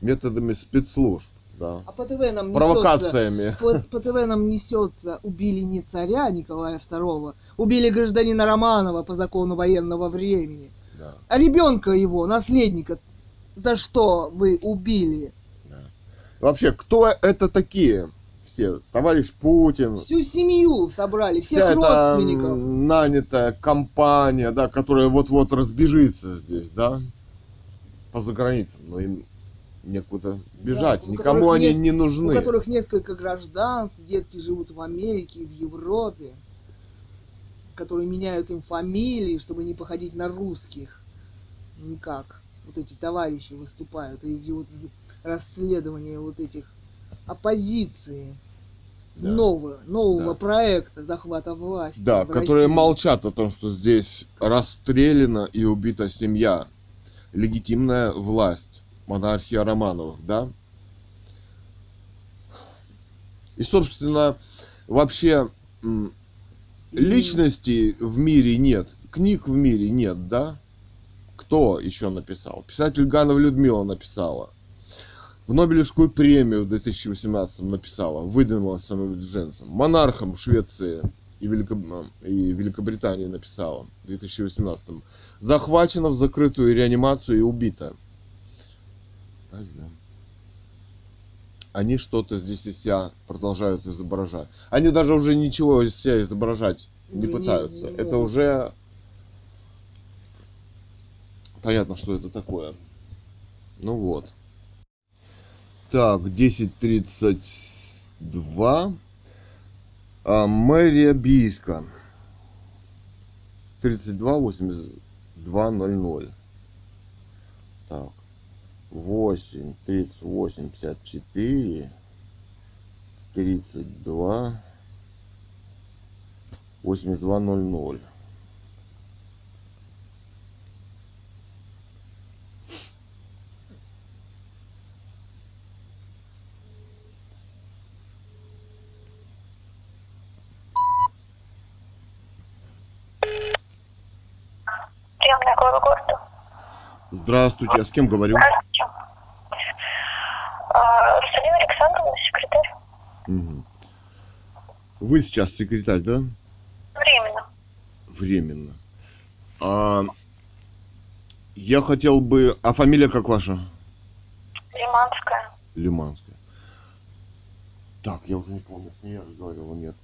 методами спецслужб, да. а по ТВ нам несется... провокациями. По, по ТВ нам несется, убили не царя Николая II, убили гражданина Романова по закону военного времени. Да, А ребенка его, наследника, за что вы убили? Да. Вообще, кто это такие все? Товарищ Путин, Всю семью собрали, всех вся эта родственников. м, нанятая компания, да, которая вот-вот разбежится здесь, да, по заграницам, но им некуда бежать, у никому они не У нужны. которых несколько гражданств, детки живут в Америке и в Европе, которые меняют им фамилии, чтобы не походить на русских. Никак. Вот эти товарищи выступают, и вот расследования вот этих оппозиции Да. нового, нового Да. проекта захвата власти. Да, которые России. молчат о том, что здесь расстреляна и убита семья, легитимная власть, монархия Романовых, да? И, собственно, вообще личностей в мире нет, книг в мире нет, да? Кто еще написал? Писатель Ганова Людмила написала. В Нобелевскую премию в 2018 написала, выдвинула самовыдвиженцем. Монархом Швеции и, Велико- и Великобритании написала в 2018. Захвачена в закрытую реанимацию и убита. Так, да. они что-то здесь из себя продолжают изображать. Они даже уже ничего из себя изображать не Не- не- пытаются. не это уже понятно, что это такое. Ну вот. Так, 10.32. А, мэрия Бийска. 32 82 00. Так. 8 38 54 32 82 00. Приемная глава города. Здравствуйте, я с кем говорю? Здравствуйте. А, Русалина Александровна, секретарь. Вы сейчас секретарь, да? Временно. Временно. А, я хотел бы... А фамилия как ваша? Лиманская. Лиманская. Так, я уже не помню, с ней я разговаривал, нет.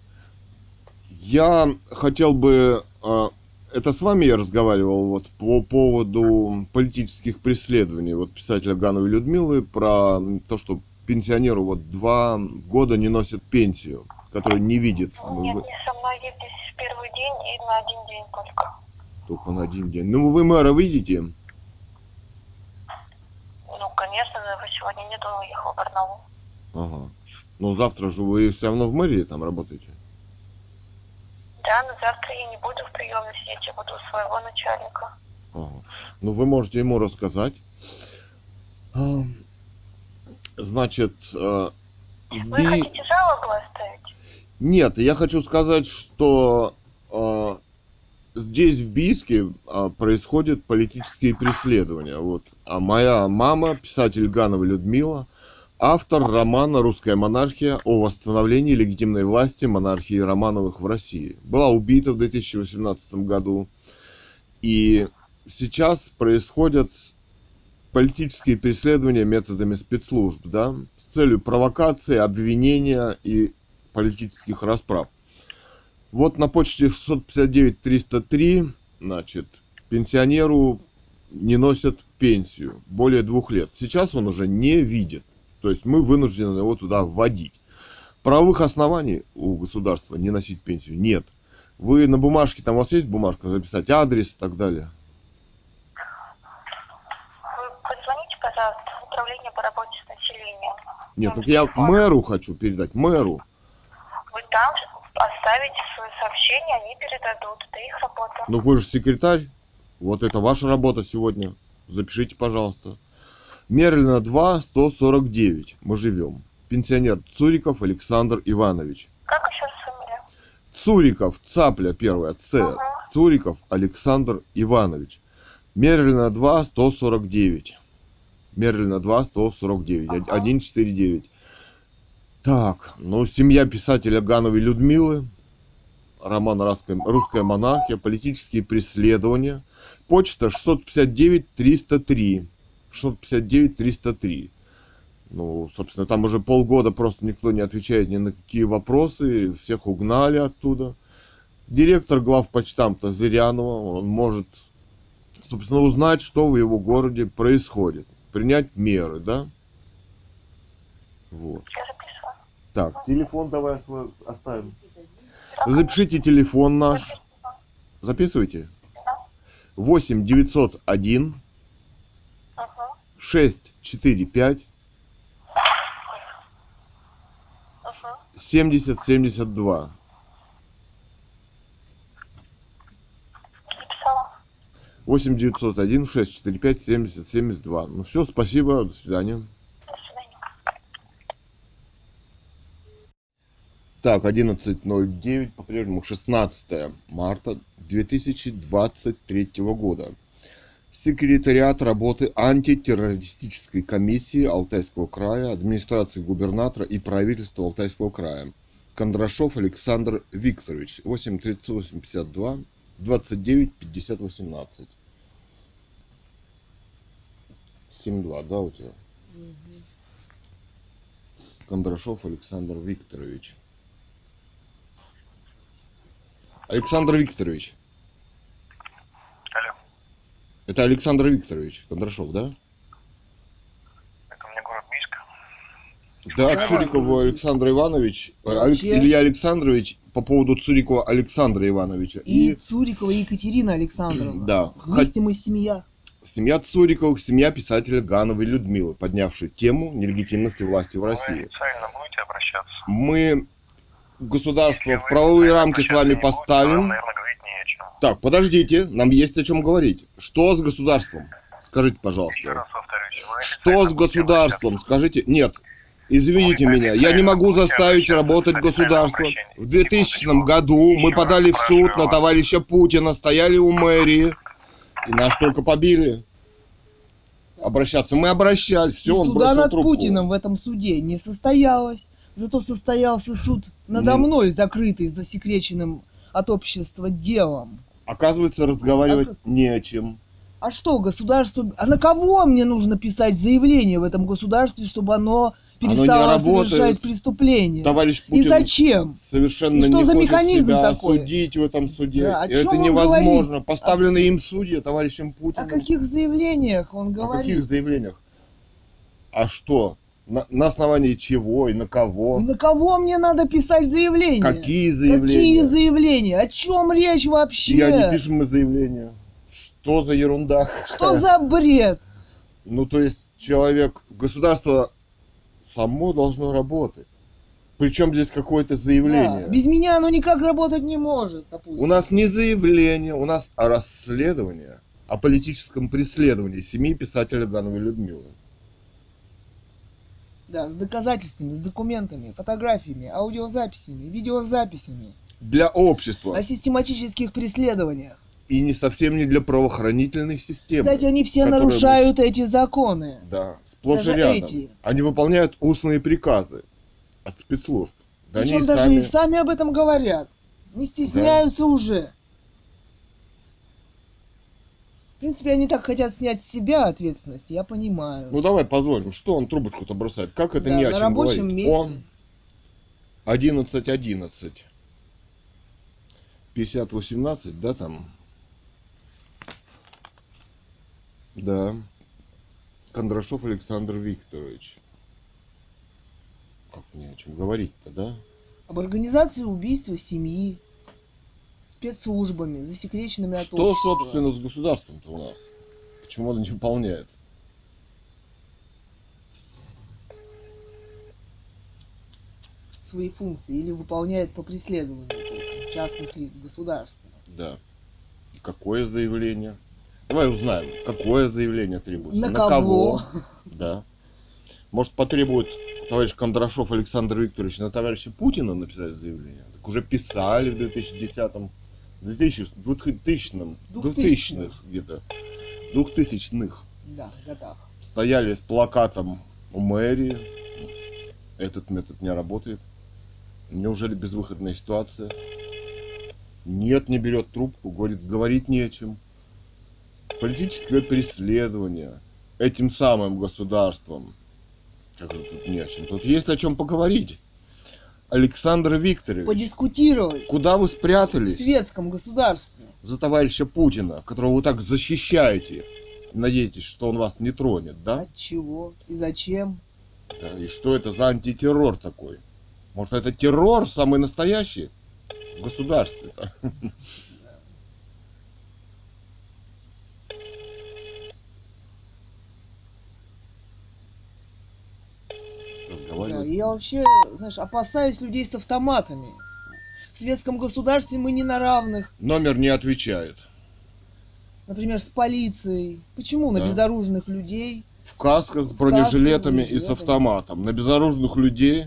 Я хотел бы... а, это с вами я разговаривал вот по поводу политических преследований вот писателя Гановой Людмилы про то, что пенсионеру вот два года не носят пенсию, который не видит. Нет, Вы- со мной в первый день и на один день только. Только на один день. Ну, вы мэра видите? Ну, конечно, но его сегодня нету, он уехал в Барнаул. Ага. Но завтра же вы все равно в мэрии там работаете. Да, но завтра я не буду в приемной сидеть, я буду у своего начальника. Ага. Ну, вы можете ему рассказать. А, Значит, э, Вы Ви- хотите жалобу оставить? Нет, я хочу сказать, что э, здесь в Бийске происходят политические преследования. Вот. А моя мама, писатель Ганова Людмила, автор романа «Русская монархия» о восстановлении легитимной власти монархии Романовых в России. Была убита в 2018 году. И сейчас происходят политические преследования методами спецслужб, да, с целью провокации, обвинения и политических расправ. Вот на почте 659-303, значит, пенсионеру не носят пенсию более двух лет. Сейчас он уже не видит. То есть мы вынуждены его туда вводить. Правовых оснований у государства не носить пенсию нет. Вы на бумажке, там у вас есть бумажка, записать адрес и так далее? Позвоните, пожалуйста, в управление по работе с населением. Нет, ну Номер я мэру хочу передать, мэру. Вы там оставите свое сообщение, они передадут. Это их работа. Ну вы же секретарь. Вот это ваша работа сегодня. Запишите, пожалуйста. Мерлина 2, 149. Мы живем. Пенсионер Цуриков Александр Иванович. Как еще фамилия? Цуриков, цапля первая, Ц. Ага. Цуриков Александр Иванович. Мерлина 2, 149. Мерлина 2, 149. Ага. 149. Так, ну, семья писателя Гановой Людмилы. Роман «Русская, «Русская монархия», политические преследования. Почта 659-303. 659-303. Ну, собственно, там уже полгода просто никто не отвечает ни на какие вопросы, всех угнали оттуда. Директор главпочтамта Зырянова, он может, собственно, узнать, что в его городе происходит, принять меры, да? Вот. Так, телефон давай оставим. Запишите телефон наш. Записывайте. 8 901 Угу. 645 Угу. 70 72. Записала. 8 901 645 70 72. Ну все, спасибо, до свидания. До свидания. Так, 11.09, по-прежнему 16 марта 2023 года. Секретариат работы антитеррористической комиссии Алтайского края, администрации губернатора и правительства Алтайского края. Кондрашов Александр Викторович, 8 38 52 29 50 18. 7-2, да, у тебя? Кондрашов Александр Викторович. Александр Викторович. Это Александр Викторович Кондрашов, да? это мне город Бийск. Да, Давай. Цурикова Александр Иванович, э, Алек- Вообще. Илья Александрович по поводу Цурикова Александра Ивановича. И, И, Цурикова Екатерина Александровна. да, Вместе мы семья. семья Цуриковых, семья писателя Гановой Людмилы, поднявшей тему нелегитимности власти в Вы России. официально будете обращаться? Мы государство Если в вы правовые рамки с вами поставим. нам, наверное, говорить не о чем. Так, подождите, нам есть о чем говорить. Что с государством? Скажите, Еще пожалуйста. раз повторюсь. Что с государством? Скажите, нет. Извините Вы меня, я не могу заставить работать государство. В 2000 году мы Еще подали в суд на товарища Путина, стояли у мэрии, и нас только побили. Обращаться. Мы обращались, И все, он суда над трубку. Путиным в этом суде не состоялось. Зато состоялся суд надо мной, закрытый, засекреченным от общества делом. Оказывается, разговаривать А не о чем. А что, государство... А на кого мне нужно писать заявление в этом государстве, чтобы оно перестало работает. совершать преступления? Товарищ И Путин зачем? совершенно И что не за хочет механизм себя такой? осудить в этом суде. Да, о И это невозможно. говорит? Поставленные им судьи товарищем Путиным. О каких заявлениях он О говорит? каких заявлениях? А что? На, на основании чего и на кого? И на кого мне надо писать заявление? Какие заявления? Какие заявления? О чем речь вообще? Я не пишем мы заявления. Что за ерунда? Что за бред? Ну, то есть человек, государство само должно работать. Причем здесь какое-то заявление? Да, Без меня оно никак работать не может, допустим. У нас не заявление, у нас расследование о политическом преследовании семьи писателя Гановой Людмилы. Да, с доказательствами, с документами, фотографиями, аудиозаписями, видеозаписями. Для общества. О систематических преследованиях. И не совсем не для правоохранительной системы. Кстати, они все нарушают эти законы. Да, сплошь Даже и рядом. эти. Они выполняют устные приказы от спецслужб. Да Причем они даже сами... и сами об этом говорят. Не стесняются уже. В принципе, они так хотят снять с себя ответственность, я понимаю. Ну давай позволим, что он трубочку-то бросает? Как это Да, не о чем рабочем говорить? месте. Он 11 11 50 18, да, там? Да. Кондрашов Александр Викторович. Как не о чем говорить-то, да? Об организации убийства семьи, спецслужбами, засекреченными от Что, общества. собственно, с государством-то у нас? Почему оно не выполняет? свои функции или выполняет по преследованию только частных лиц государства. Да. И какое заявление? Давай узнаем, какое заявление требуется. На кого? Да. Может, потребует товарищ Кондрашов Александр Викторович на товарища Путина написать заявление? Так уже писали в 2010-м, 2000, 2000-м, 2000-х где-то, 2000-х. Да, годах. Стояли с плакатом у мэрии. Этот метод не работает. Неужели безвыходная ситуация? Нет, не берет трубку, говорит, говорить не о чем. Политическое преследование этим самым государством. Как это тут не о чем? Тут есть о чем поговорить. Александр Викторович, Подискутировать куда вы в спрятались светском государстве. за товарища Путина, которого вы так защищаете? Надеетесь, что он вас не тронет, да? От чего и зачем? Да, И что это за антитеррор такой? Может, это террор самый настоящий в государстве-то? Да, я вообще, знаешь, опасаюсь людей с автоматами. В светском государстве мы не на равных. Номер не отвечает. Например, с полицией. Почему на Да. безоружных людей? В касках с бронежилетами и с автоматом. На безоружных людей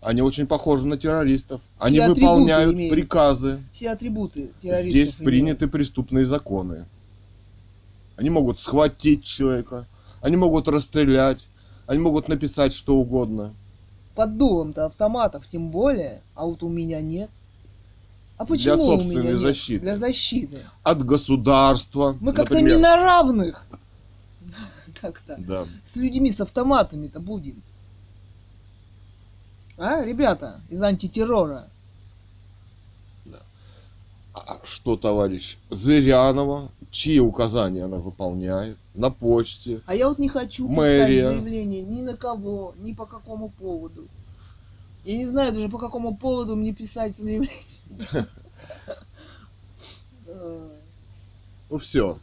они очень похожи на террористов. Они атрибуты выполняют имеют. приказы. Все атрибуты террористов. Здесь имеют. приняты преступные законы. Они могут схватить человека, они могут расстрелять, они могут написать что угодно. Под дулом-то автоматов тем более, а вот у меня нет. А Для почему у собственной меня нет? защиты. Для защиты. От государства. Мы как-то не на равных. Как-то. Да. С людьми с автоматами-то будем. А, ребята, из антитеррора. А что товарищ Зырянова, чьи указания она выполняет, на почте, А я вот не хочу писать Мэрия. заявление ни на кого, ни по какому поводу. Я не знаю даже по какому поводу мне писать заявление. Ну все,